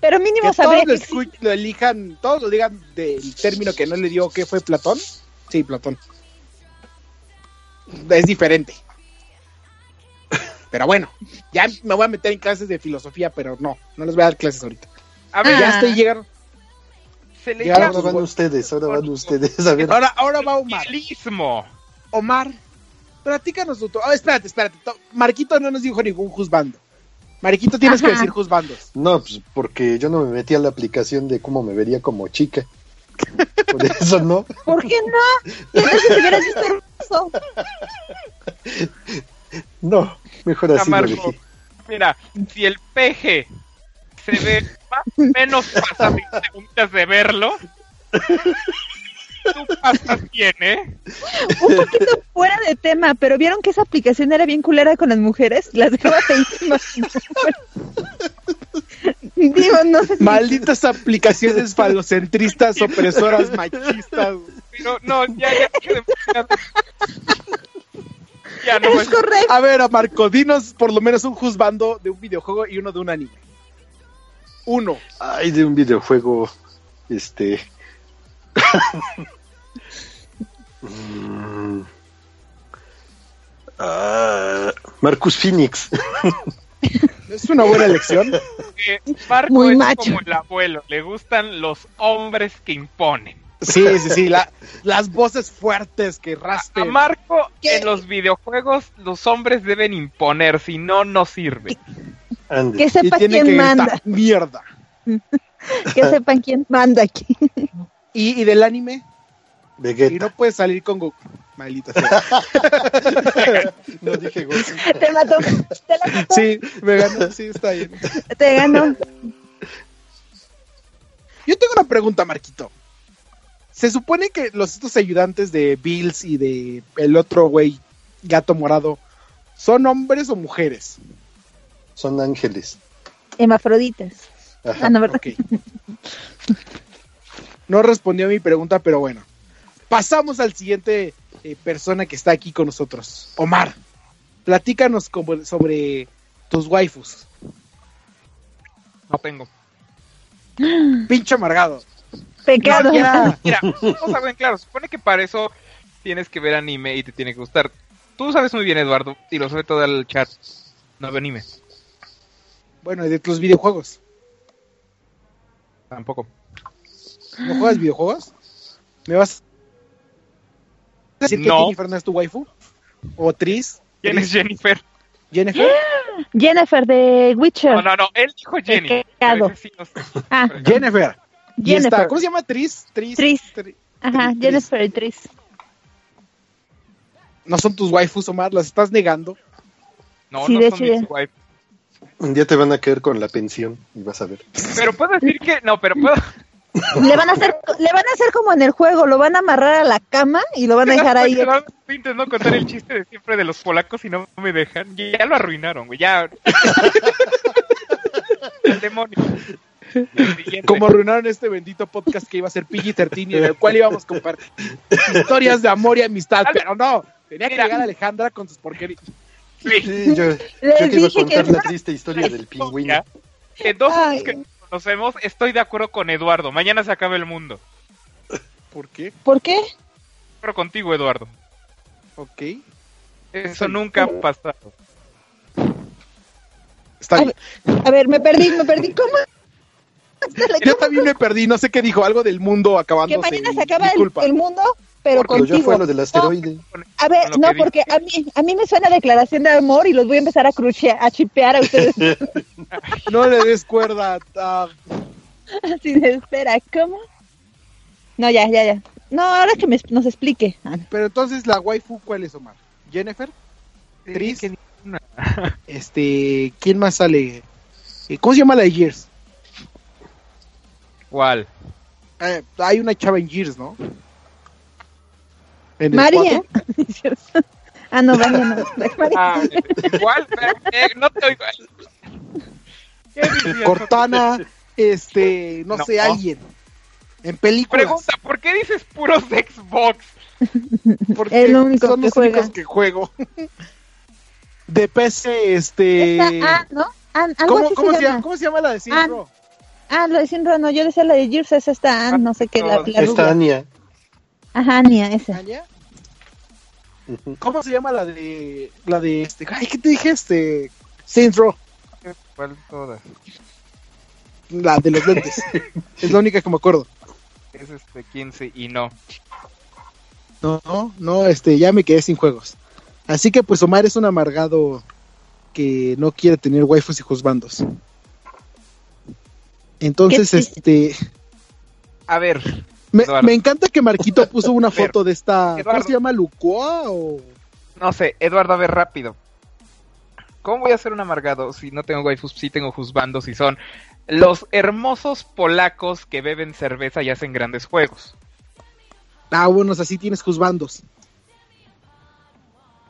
Pero mínimo Que todos lo, que escu- lo elijan, todos lo digan del término que no le dio que fue Platón. Sí, Platón. Es diferente. Pero bueno, ya me voy a meter en clases de filosofía, pero no, no les voy a dar clases ahorita. A ver, Ah. Ya estoy llegando. se le Ahora van ustedes, ahora van ustedes. A ver, Ahora, ahora va Omar. Omar, platícanos tú. Oh, espérate, espérate. To- Marquito no nos dijo ningún juzbando. Marquito tienes que decir juzbandos. no, pues porque yo no me metí a la aplicación de cómo me vería como chica. Por eso no. ¿Por qué no? ¿Qué tal si te hubieras visto hermoso? No, mejor así lo Amargo. dejé. Mira, si el peje se ve más o menos pasa 20 segundos de verlo, pasas bien, ¿eh? Un poquito fuera de tema, pero vieron que esa aplicación era bien culera con las mujeres. Las dejaba feísimas. Digo, no sé si... Malditas aplicaciones falocentristas, opresoras, machistas. Pero no, ya, ya. Ya no Es correcto. A ver, Marco, dinos por lo menos un juzbando de un videojuego y uno de un anime. Uno. Ay, de un videojuego, este... Mm. Ah, Marcus Phoenix. Es una buena elección. Marco Muy es macho. como el abuelo, le gustan los hombres que imponen. Sí, sí, sí. la- las voces fuertes que A raspen. Marco, ¿Qué? en los videojuegos, los hombres deben imponer, si no, no sirve. Que y sepa tiene quién que manda. gritar mierda. Que sepan quién manda aquí. Y, y del anime, y no puedes salir con Goku. Maldita sea. No dije Goku. Te mató. Te la mató. Sí, me ganó, sí, está bien. Te ganó. Yo tengo una pregunta, Marquito. Se supone que los estos ayudantes de Bills y de el otro güey, gato morado, ¿son hombres o mujeres? Son ángeles. Hemafroditas. Ajá. Ah, no, ¿verdad? Ok. No respondió a mi pregunta, pero bueno. Pasamos al siguiente eh, persona que está aquí con nosotros. Omar, platícanos como- sobre tus waifus. No tengo. Pinche amargado. Pecado. Ya. Mira, vamos a ver en claro, supone que para eso tienes que ver anime y te tiene que gustar. Tú sabes muy bien, Eduardo, y lo sabe todo el chat. No veo anime, Bueno, y de tus videojuegos. tampoco. ¿No juegas videojuegos? ¿Me vas a decir que No. Jennifer no es tu waifu? ¿O Tris? ¿Quién es Jennifer? ¿Jennifer? Jennifer de Witcher. No, no, no, él dijo Jenny. Sí no sé. Ah, Jennifer. Y Jennifer. está- ¿Cómo se llama? Tris. Tris. Tris. Tri- Ajá. Jennifer y Tris. No son tus waifus, Omar, las estás negando. No, Sí, no de son hecho, mis ya. wife. Un día te van a caer con la pensión y vas a ver. Pero puedo decir que. No, pero puedo. Le van a hacer, le van a hacer como en el juego, lo van a amarrar a la cama y lo van a dejar ahí. Intentando contar el chiste de siempre de los polacos y no me dejan. Ya lo arruinaron, güey. Ya. el demonio. Como arruinaron este bendito podcast que iba a ser PG-13 y en el cual íbamos a compartir historias de amor y amistad. Pero no, tenía que llegar Alejandra con sus porquerías. Sí. Yo, yo te iba a que contar la no. triste historia del pingüino. En dos Ay. que nos conocemos, estoy de acuerdo con Eduardo. Mañana se acaba el mundo. ¿Por qué? ¿Por qué? Pero contigo, Eduardo. Ok. Eso nunca ha pasado. Está A ver, me perdí, me perdí. ¿Cómo? Yo también me perdí, no sé qué dijo, algo del mundo Que acabándose. mañana se acaba el mundo, pero ya contigo. fue lo del asteroide. A ver, no, que porque a mí, a mí me suena declaración de amor y los voy a empezar a crucear, a chipear a ustedes. No le des cuerda. ah, Así de espera, ¿cómo? No, ya, ya, ya. No, ahora que me, nos explique. Ah, pero entonces la waifu, ¿cuál es, Omar? ¿Jennifer? Tris. que. Este, ¿quién más sale? Eh, ¿Cómo se llama la de Gears? ¿Cuál? Eh, hay una chava en Gears, ¿no? ¿En el María. ah, no, María no. María. Ah, igual, pero, eh, no te oigo. Cortana, este, no, No. sé, alguien. En películas. Pregunta, ¿por qué dices puros Xbox? Porque Es lo único son que los únicos juega. que juego. De PC, este. Esta, ah, ¿no? Ah, algo ¿Cómo, así cómo se llama. llama? ¿Cómo se llama la de Sinro? Ah, lo de Sinro, no, yo decía la de Gears, es esta, ah, no sé qué, la, la Esta rubia. Ajá, Ania, esa. ¿Cómo se llama la de. La de este. Ay, ¿qué te dije? Este. Saints Row, ¿Cuál todas? La de los lentes. es la única que me acuerdo. Es este 15 y no. No, no, no, este, ya me quedé sin juegos. Así que pues Omar es un amargado que no quiere tener waifus y juzbandos. Entonces, este, A ver, me, encanta que Marquito puso una foto de esta, ¿cómo Eduardo. se llama? ¿Lucoa o...? no sé, Eduardo, a ver rápido. ¿Cómo voy a ser un amargado si no tengo waifus, si tengo juzbandos y son los hermosos polacos que beben cerveza y hacen grandes juegos? Ah, bueno, o sea, sí tienes juzbandos.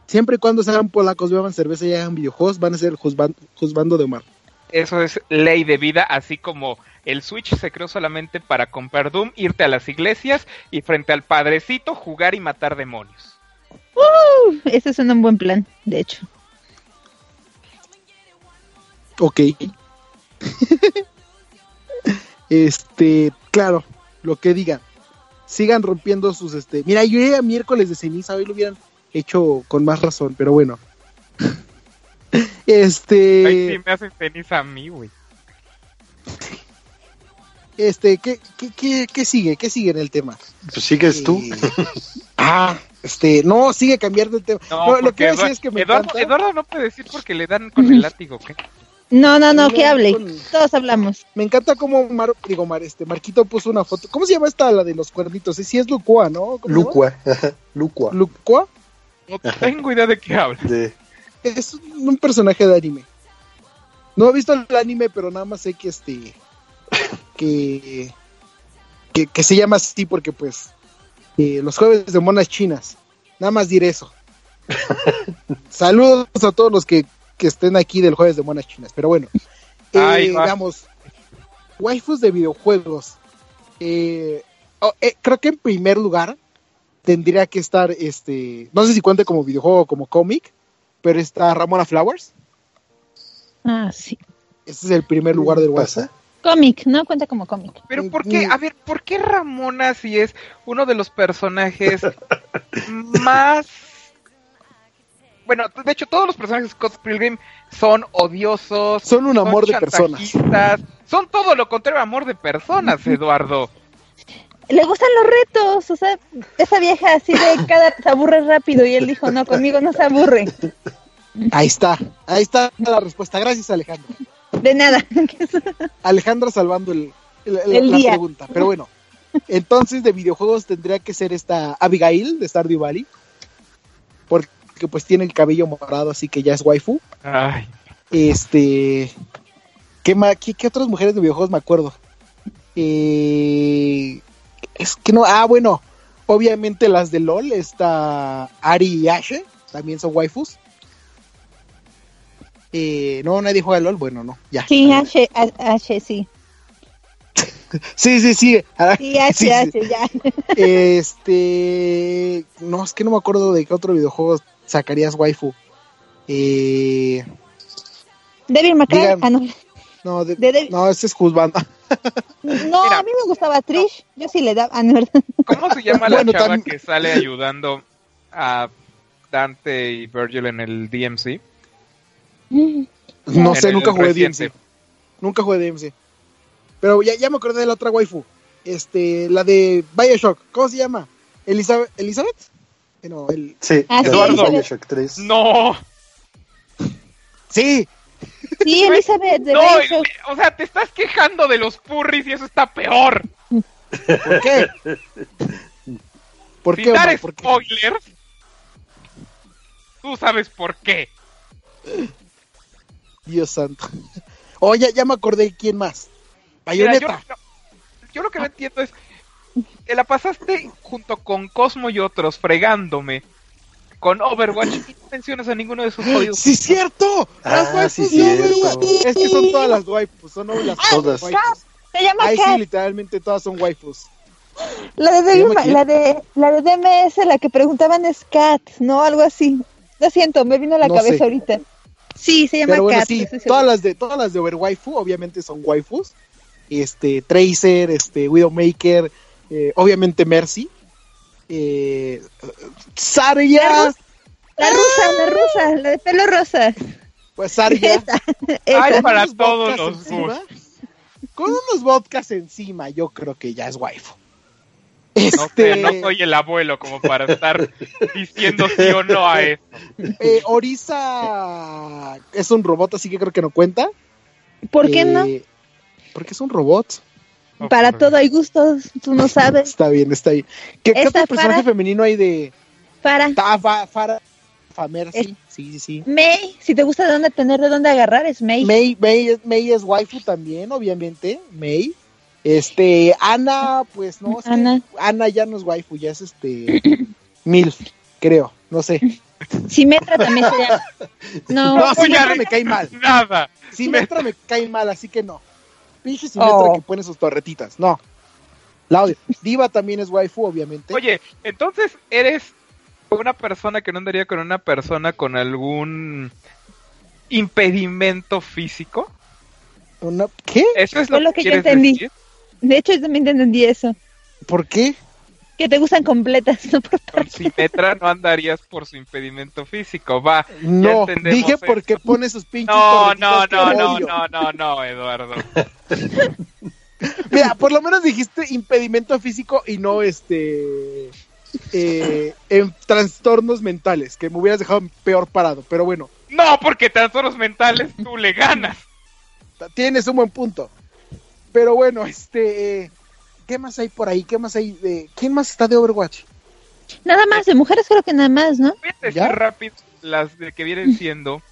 Siempre y cuando sean polacos, beban cerveza y hagan videojuegos, van a ser juzbando de Omar. Eso es ley de vida, así como el Switch se creó solamente para comprar Doom, irte a las iglesias y frente al padrecito jugar y matar demonios. Uh, ese es un buen plan, de hecho. Ok. este, claro, lo que digan. Sigan rompiendo sus, este... Mira, yo era miércoles de ceniza, hoy lo hubieran hecho con más razón, pero bueno. este... Ay, sí me hacen ceniza a mí, güey. Este, ¿qué, qué, qué, qué sigue? ¿Qué sigue en el tema? Pues sigues tú. Eh, ah, este, no, sigue cambiando el tema. No, No, lo que Eduardo, es que me Eduardo, encanta- Eduardo no puede decir porque le dan con el látigo, ¿qué? No, no, no, No, que hable. con- Todos hablamos. Me encanta cómo Mar, digo, Mar, este, Marquito puso una foto. ¿Cómo se llama esta, la de los cuernitos? Sí, es Lucua, ¿no? Lucua. Lucua. Lucua No tengo idea de qué habla. De, es un personaje de anime. No he visto el anime, pero nada más sé que este que que, que se llama así porque pues eh, los jueves de monas chinas. Nada más diré eso. Saludos a todos los que, que estén aquí del jueves de monas chinas. Pero bueno, eh, Ay, veamos. Waifus de videojuegos. Eh, oh, eh, creo que en primer lugar tendría que estar este. No sé si cuente como videojuego o como cómic. Pero está Ramona Flowers. Ah, sí. Ese es el primer lugar del waifu. Cómic, ¿no? Cuenta como cómic. Pero ¿por qué? A ver, ¿por qué Ramona si es uno de los personajes más... Bueno, de hecho todos los personajes de Scott Pilgrim son odiosos. Son un amor de personas. Son todo lo contrario a amor de personas, Eduardo. Le gustan los retos, o sea, esa vieja así de cada se aburre rápido y él dijo, no, conmigo no se aburre. Ahí está. Ahí está la respuesta. Gracias, Alejandro. De nada. Alejandra salvando el, el- el- El la día. pregunta. Pero bueno, entonces de videojuegos tendría que ser esta Abigail de Stardew Valley. Porque pues tiene el cabello morado, así que ya es waifu. Ay, Este. ¿Qué, qué, qué otras mujeres de videojuegos me acuerdo? Eh, es que no. Ah, bueno. Obviamente las de LOL, está Ari y Ashe, también son waifus. Eh, no, nadie juega LOL, bueno, no, ya. Sí, H, sí. Sí, sí, sí. Sí, H, sí. H, ya. Este. No, es que no me acuerdo de qué otro videojuego sacarías waifu. Eh, Devil May Cry. Ah, no. no, de- De- de- no, ese es Juzbanda. No, Mira. a mí me gustaba Trish. Yo sí le daba. Ah. ¿Cómo se llama la Bueno, chava también- que sale ayudando a Dante y Virgil en el DMC? No sé, nunca jugué reciente. DMC. Nunca jugué DMC. Pero ya, ya me acordé de la otra waifu. Este, la de Bioshock. ¿Cómo se llama? Elizabeth. ¿Elizabeth? Eh, No, el... Sí, Ah, sí, Eduardo. Bioshock 3. No, Sí, Sí, Elizabeth de no, Bioshock. o sea, te estás quejando de los purris y eso está peor. ¿por qué? ¿Por Sin qué, dar spoilers, tú sabes por qué. Dios santo. Oh, ya, ya me acordé quién más. Mira, yo, Bayonetta. no- yo lo que no entiendo es, te la pasaste junto con Cosmo y otros fregándome con Overwatch y no mencionas a ninguno de sus jodidos. ¡Sí, cierto! Las Ah, sí, cierto. Es que son todas las waifus, son las Todas. waifus. Se llama Ahí sí, literalmente todas son waifus. La de, ¿Se Devil llama May- quién? la de la de DMS, la que preguntaban es Kat, no algo así. Lo siento, me vino a la No cabeza sé. ahorita. Sí, se llama Pero bueno, Kat. sí, todas las de todas las de Overwaifu obviamente son waifus. Este, Tracer, este, Widowmaker, eh, obviamente Mercy. Eh, Zarya, La rusa, la rusa, la de pelo rosa. pues Zarya. Esa, Ay, esa. para unos todos los encima, Con unos vodkas encima, yo creo que ya es waifu. No Este, no soy el abuelo como para estar diciendo sí o no a eso. eh, Orisa es un robot, así que creo que no cuenta. ¿Por qué no? Eh, Porque es un robot. Para todo hay gustos, tú no sabes. Está bien, está bien. ¿Qué, qué otro personaje Farah- femenino hay de Para Ta- Fa- Farah? Famer, Es- sí, sí, sí, sí. May, si te gusta de dónde tener, de dónde agarrar, es May. May, May, es- May es waifu también, obviamente. May. Este, Ana, pues no, es que Ana. Ana ya no es waifu, ya es este MILF, creo, no sé. Simetra también sería. No, No, Simetra me cae mal. Nada. Simetra me cae mal, así que no. Pinche Simetra Oh. que pone sus torretitas, no. La odio. Diva también es waifu, obviamente. Oye, entonces eres una persona que no andaría con una persona con algún impedimento físico. Una- ¿Qué? Eso es lo, lo que que yo quieres entendí. decir. De hecho yo también entendí eso. ¿Por qué? Que te gustan completas, no por Con Simetra no andarías por su impedimento físico. Va. No, entendemos dije eso. porque pone sus pinches No, no, no, no, no, no, no, Eduardo. Mira, por lo menos dijiste impedimento físico y no este eh, en trastornos mentales, que me hubieras dejado peor parado, pero bueno, No, porque trastornos mentales tú le ganas. tienes un buen punto. Pero bueno, este ¿qué más hay por ahí? ¿Qué más hay de quién más está de Overwatch? Nada más, de mujeres creo que nada más, ¿no? Voy a decir ¿Ya? rápido las de que vienen siendo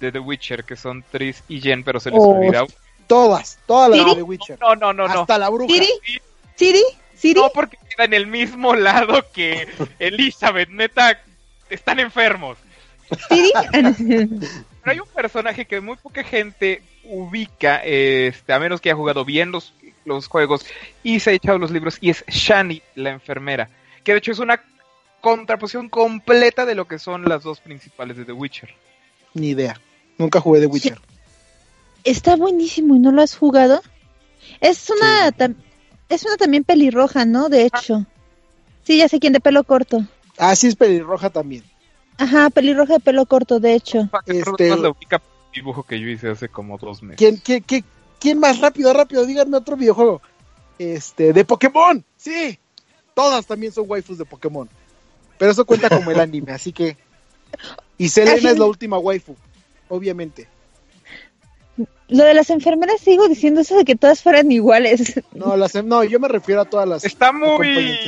de The Witcher, que son Tris y Jen, pero se les Oh. olvida. Todas, todas las de Witcher. No, no, no, no. Hasta la bruja. ¿Siri? ¿Siri? ¿Siri? No, porque queda en el mismo lado que Elizabeth. Neta, están enfermos. ¿Siri? Pero hay un personaje que muy poca gente ubica, este, a menos que haya jugado bien los, los juegos y se ha echado los libros, y es Shani, la enfermera. Que de hecho es una contraposición completa de lo que son las dos principales de The Witcher. Ni idea. Nunca jugué de Witcher. Está buenísimo y no lo has jugado. Es una, tam- es una también pelirroja, ¿no? De hecho. Sí, ya sé quién de pelo corto. Ah, sí es pelirroja también. Ajá, pelirroja de pelo corto, de hecho. Para que Este- más la ubica dibujo que yo hice hace como dos meses. ¿Quién, quién, quién, quién más rápido, rápido? Díganme otro videojuego. Este, de Pokémon. Sí. Todas también son waifus de Pokémon. Pero eso cuenta como el anime, así que. Y Selena es la última waifu, obviamente. Lo de las enfermeras sigo diciendo eso de que todas fueran iguales. No, las, no, yo me refiero a todas las. Está muy.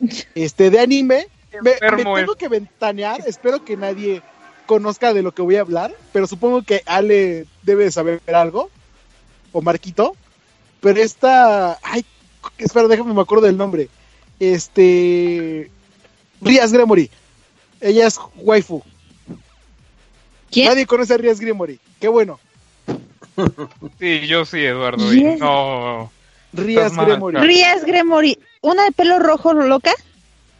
Este, de anime. Me, tengo que ventanear. Espero que nadie conozca de lo que voy a hablar. Pero supongo que Ale debe de saber algo. O Marquito. Pero esta. Ay, espera, déjame me acuerdo del nombre. Este. Rias Gremory. Ella es waifu. ¿Quién? Nadie conoce a Rias Gremory. Qué bueno. Sí, yo sí, Eduardo. y. No. Gremory. Rías Gremory. ¿Una de pelo rojo loca?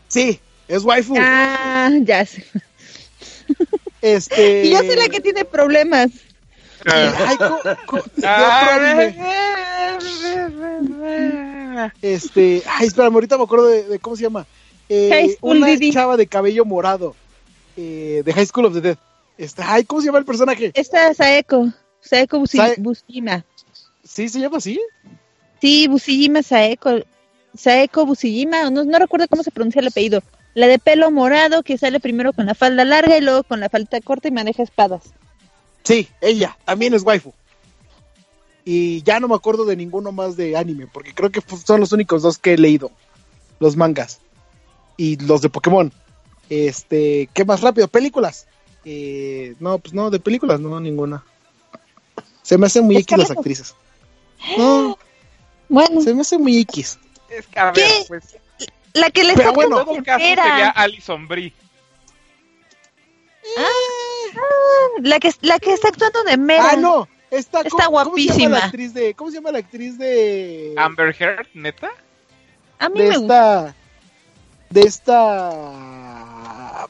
Sí, es waifu. Ah, ya sé. Este. Y yo soy la que tiene problemas. Ay, otro anime. Este, ay, espera, ahorita me acuerdo de, de cómo se llama. Eh, High School una chava de cabello morado. Eh, de High School of the Dead. Este, ay, ¿cómo se llama el personaje? Esta es Saeko. Saeko Busi- Sae- Busijima. ¿Sí se llama así? Sí, Busijima Saeko. Saeko Busijima. No, no recuerdo cómo se pronuncia el apellido. La de pelo morado que sale primero con la falda larga y luego con la falda corta y maneja espadas. Sí, ella, también es waifu. Y ya no me acuerdo de ninguno más de anime, porque creo que son los únicos dos que he leído. Los mangas. Y los de Pokémon. Este, ¿qué más rápido? ¿Películas? Eh, no, pues no, de películas no, ninguna. Se me hacen muy X las actrices. No, Bueno, se me hace muy X. Es que, a ver, ¿Qué? pues, la que le Pero está bueno, en todo caso era. sería Alison Brie. La que, la que está actuando de Mera. Ah, no. Está, Está ¿cómo- ¿cómo se llama guapísima. la actriz de, ¿Cómo se llama la actriz de... Amber Heard, neta. A mí de me gusta. esta de esta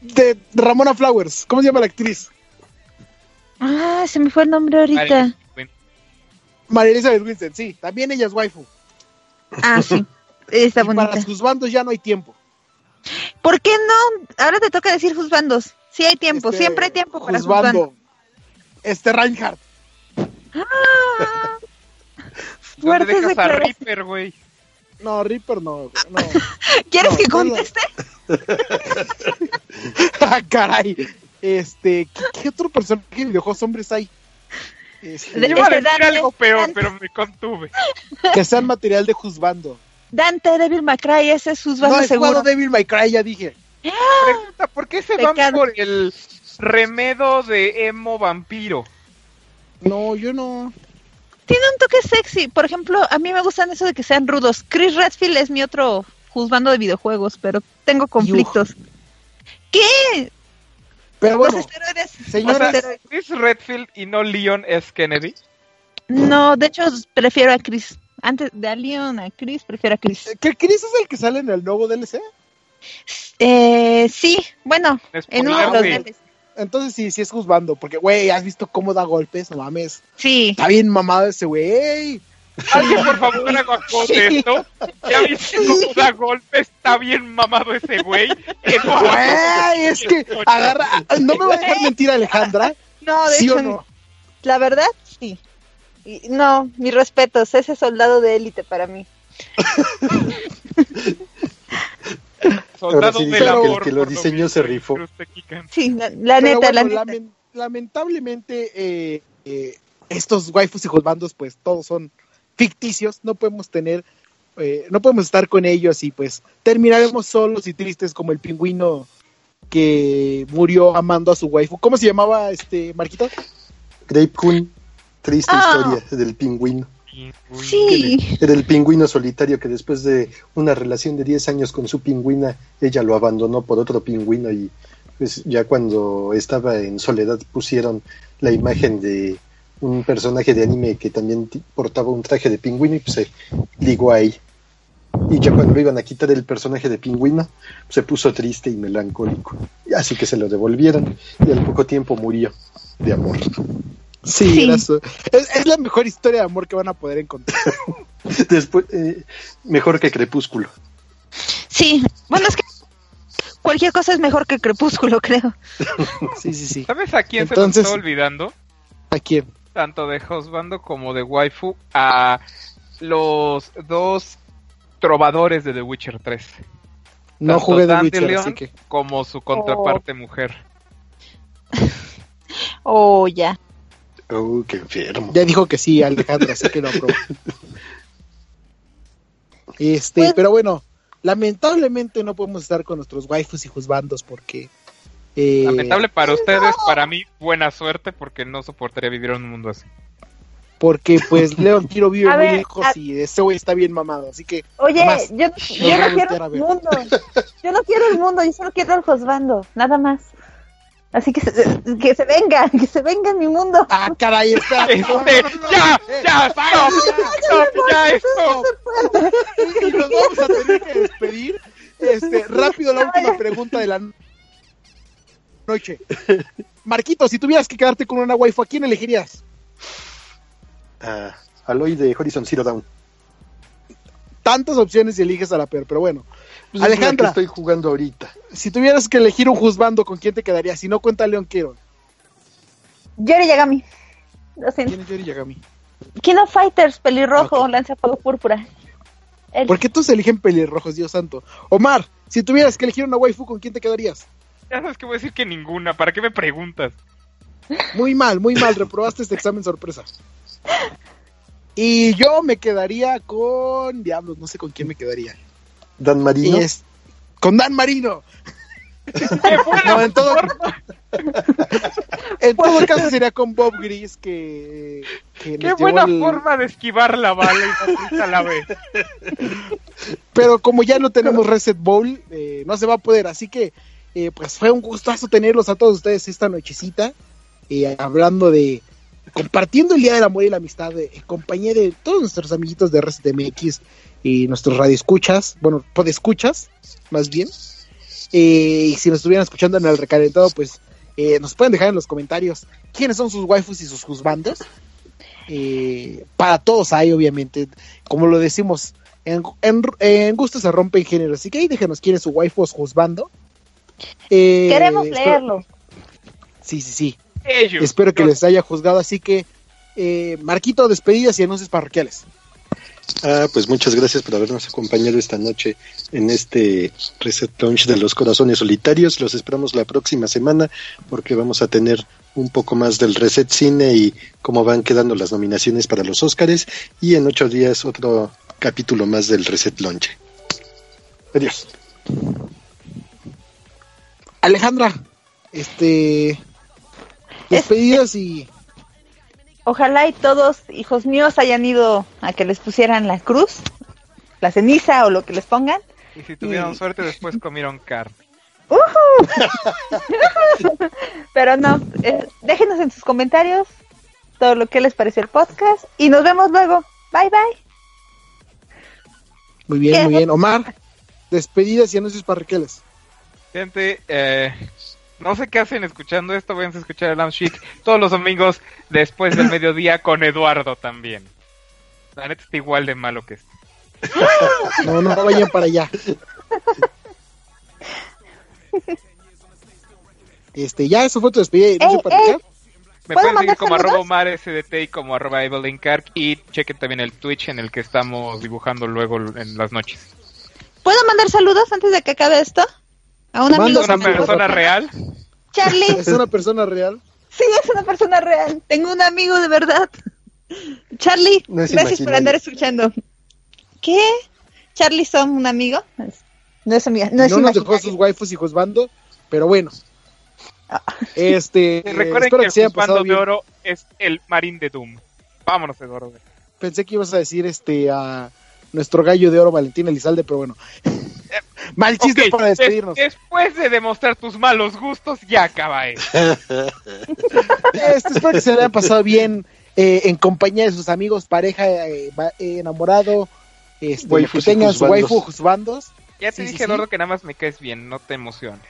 de Ramona Flowers ¿cómo se llama la actriz? Ah, se me fue el nombre ahorita. María Elizabeth Winston sí también ella es waifu Ah, sí. Está y para sus bandos ya no hay tiempo ¿Por qué no? Ahora te toca decir juzbandos. Sí hay tiempo, Este, siempre hay tiempo para juzbando. juzbando este Reinhardt Ah, ¿Dónde Fuertes dejas a. Reaper, güey? no Reaper no no ¿Quieres No, que no. conteste? Ah, caray este ¿qué, qué otro personaje de videojuegos hombres hay Este, De- Iba a decir Dante, algo peor, pero me contuve. que sean material de juzbando Dante Devil Macray, ese es no juzbando he seguro. jugado Devil May Cry ya dije Pregunta, ¿por qué se van por el remedo de emo vampiro? no yo no tiene un toque sexy. Por ejemplo, a mí me gustan eso de que sean rudos. Chris Redfield es mi otro juzgando de videojuegos, pero tengo conflictos. ¿Qué? Pero bueno, Los esteroides. señoras- Los esteroides. ¿Es Redfield y no Leon S. Kennedy? No, de hecho prefiero a Chris. Antes de a Leon a Chris, prefiero a Chris. ¿que Chris es el que sale en el nuevo DLC? Eh, sí, bueno, Es en uno por de los. DLCs. Entonces sí, sí es juzgando, porque, güey, ¿has visto cómo da golpes? No mames. Sí. Está bien mamado ese güey. Alguien, por favor, haga esto. Ya viste cómo da golpe. Está bien mamado ese güey. Güey, es que agarra. No me va a dejar mentir Alejandra. No, de ¿Sí hecho, o no? la verdad. Y- no, mis respetos, ese soldado de élite para mí. Soldado sí del dicen que que lo por diseñó mismo, se rifó. Sí, la, la neta, la neta. lamen- lamentablemente, eh, eh, estos waifus y juzbandos, pues todos son ficticios. No podemos tener. eh, no podemos estar con ellos y pues terminaremos solos y tristes como el pingüino que murió amando a su waifu. ¿Cómo se llamaba este Marquito? Grape Kun, triste Ah. historia del pingüino. Sí, Era el pingüino solitario que después de una relación de 10 años con su pingüina, ella lo abandonó por otro pingüino y pues ya cuando estaba en soledad pusieron la imagen de un personaje de anime que también portaba un traje de pingüino y pues se ligó ahí. Y ya cuando lo iban a quitar el personaje de pingüino, se puso triste y melancólico. Y Así que se lo devolvieron y al poco tiempo murió de amor. Sí, Sí. era su- es, es la mejor historia de amor que van a poder encontrar. Después, eh, mejor que Crepúsculo. sí. Bueno, es que cualquier cosa es mejor que Crepúsculo, creo. Sí, sí, sí. ¿Sabes a quién Entonces- se nos está olvidando? ¿A quién? Tanto de Husbando como de Waifu a los dos trovadores de The Witcher 3. No Tanto jugué Witcher, así que. como su contraparte mujer. Oh, ya. Oh, qué enfermo. Ya dijo que sí, Alejandra, así que lo aprobó. Este, Pues- pero bueno, lamentablemente no podemos estar con nuestros waifus y juzbandos porque. eh, Lamentable para ustedes, para mí buena suerte porque no soportaría vivir en un mundo así. Porque pues Leon Tiro vive A muy ver, lejos a- y ese güey está bien mamado, así que. Oye, Más. yo, yo no quiero el mundo. Yo no quiero el mundo, yo solo quiero el juzgando, nada más. Así que se, que se venga, que se venga en mi mundo. Ah, caray, está. Este, ya, ya, stop, stop, ya esto. y nos vamos a tener que despedir. Este, rápido la última pregunta de la no- noche. Marquito, si tuvieras que quedarte con una waifu, ¿a quién elegirías? Ah, Aloy de Horizon Zero Dawn. Tantas opciones y eliges a la peor, pero bueno. Pues es la Alejandra. que estoy jugando ahorita. Si tuvieras que elegir un juzbando, ¿con quién te quedarías? Si no cuenta Leon Quiero. Yori Yagami. Lo siento. ¿Quién es Yori Yagami? King of Fighters, pelirrojo, Ok. lanza fuego púrpura. ¿Por qué todos eligen pelirrojos, Dios santo? Omar, si tuvieras que elegir una waifu, ¿con quién te quedarías? Ya sabes que voy a decir que ninguna. ¿Para qué me preguntas? Muy mal, muy mal, reprobaste este examen sorpresa. Y yo me quedaría con. Diablos, no sé con quién me quedaría. Dan Marino. Es- con Dan Marino. ¡Qué buena No, en todo, en todo caso sería con Bob Gris, que. que ¡Qué buena forma de esquivar la bala y la vez! Pero como ya no tenemos Reset Bowl, eh, no se va a poder. Así que, eh, pues fue un gustazo tenerlos a todos ustedes esta nochecita. eh, hablando de. Compartiendo el Día del Amor y la Amistad eh, en compañía de todos nuestros amiguitos de Reset MX y nuestros radioescuchas. Bueno, podescuchas, más bien. Eh, y si nos estuvieran escuchando en el recalentado, pues eh, nos pueden dejar en los comentarios quiénes son sus waifus y sus juzbandos. Eh, para todos hay, obviamente. Como lo decimos, en, en, en gusto se rompen géneros. Así que ahí déjenos quién es su waifu o su juzbando. Eh, Queremos espero- leerlo. Sí, sí, sí. Ellos. Espero que Yo- les haya juzgado. Así que, eh, Marquito, despedidas y anuncios parroquiales. Ah, pues muchas gracias por habernos acompañado esta noche en este Reset Launch de los Corazones Solitarios. Los esperamos la próxima semana porque vamos a tener un poco más del Reset Cine y cómo van quedando las nominaciones para los Óscares. Y en ocho días otro capítulo más del Reset Launch. Adiós. Alejandra, este. Despedidas y. ojalá y todos, hijos míos, hayan ido a que les pusieran la cruz, la ceniza o lo que les pongan. Y si tuvieron Y- suerte, después comieron carne. ¡Ujú! Pero no, eh, déjenos en sus comentarios todo lo que les pareció el podcast y nos vemos luego. Bye bye. Muy bien, ¿Qué? muy bien. Omar, despedidas y anuncios parroquiales. Gente, eh, no sé qué hacen escuchando esto, vayan a escuchar el Chic todos los domingos después del mediodía con Eduardo también. La neta está igual de malo que este. No, no vayan para allá. Este, ya, eso fue tu despedida parroquial. Me ¿Puedo pueden seguir como arroba? Omar SDT y como arroba Evelyn Kark y chequen también el Twitch en el que estamos dibujando luego en las noches. ¿Puedo mandar saludos antes de que acabe esto? A un amigo. ¿Es una persona real? Charlie. Es una persona real. Sí, es una persona real. Tengo un amigo de verdad. Charlie, No gracias por andar escuchando. ¿Qué? Charlie son un amigo. No es amiga, no No, es nos dejó sus waifus y juzbando, pero bueno. Este, Y eh, recuerden espero que que el se hayan juzgando pasado de bien. oro es el marín de Doom. Vámonos, Eduardo. Pensé que ibas a decir este a nuestro gallo de oro Valentín Elizalde, pero bueno. Mal chiste para des- despedirnos. después de demostrar tus malos gustos, ya acaba esto. Este, espero que se le hayan pasado bien eh, en compañía de sus amigos, pareja, eh, va- eh, enamorado, este, Waifus que tengan su waifu, juzbandos. Ya te Sí, dije, sí. Eduardo, que nada más me caes bien, no te emociones.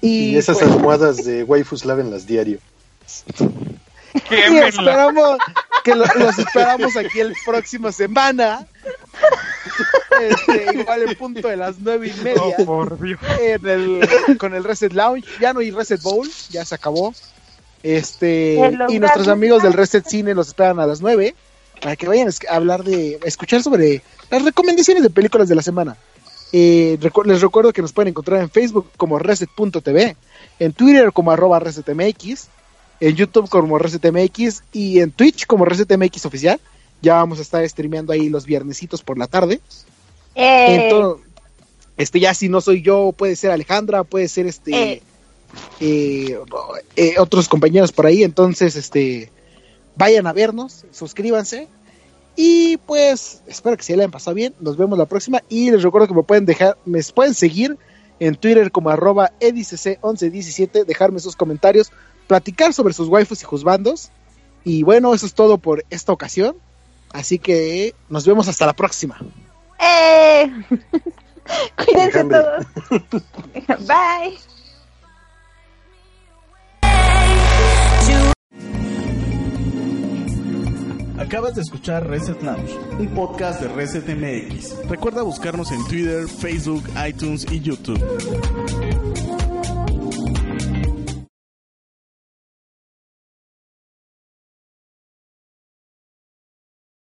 Y, Y esas pues, almohadas de waifus lávenlas diario. y esperamos que lo- los esperamos aquí el próximo semana. Este, igual en punto de las nueve y media. Oh, por Dios. en el- con el Reset Lounge. Ya no hay Reset Bowl, ya se acabó. Este, y nuestros amigos del Reset Cine los esperan a las 9 para que vayan a hablar de, a escuchar sobre las recomendaciones de películas de la semana. Eh, recu- les recuerdo que nos pueden encontrar en Facebook como Reset.tv, en Twitter como arroba ResetMX, en YouTube como ResetMX y en Twitch como ResetMX oficial. Ya vamos a estar streameando ahí los viernesitos por la tarde. Eh, Ento- este ya si no soy yo, puede ser Alejandra, puede ser este Eh. eh, otros compañeros por ahí, entonces este vayan a vernos, suscríbanse y pues espero que se le hayan pasado bien, nos vemos la próxima y les recuerdo que me pueden dejar, me pueden seguir en Twitter como arroba edicc1117, dejarme sus comentarios, platicar sobre sus waifus y juzbandos y bueno, eso es todo por esta ocasión, así que nos vemos hasta la próxima. eh. Cuídense todos. Bye. Acabas de escuchar Reset Lounge, un podcast de Reset MX. Recuerda buscarnos en Twitter, Facebook, iTunes y YouTube.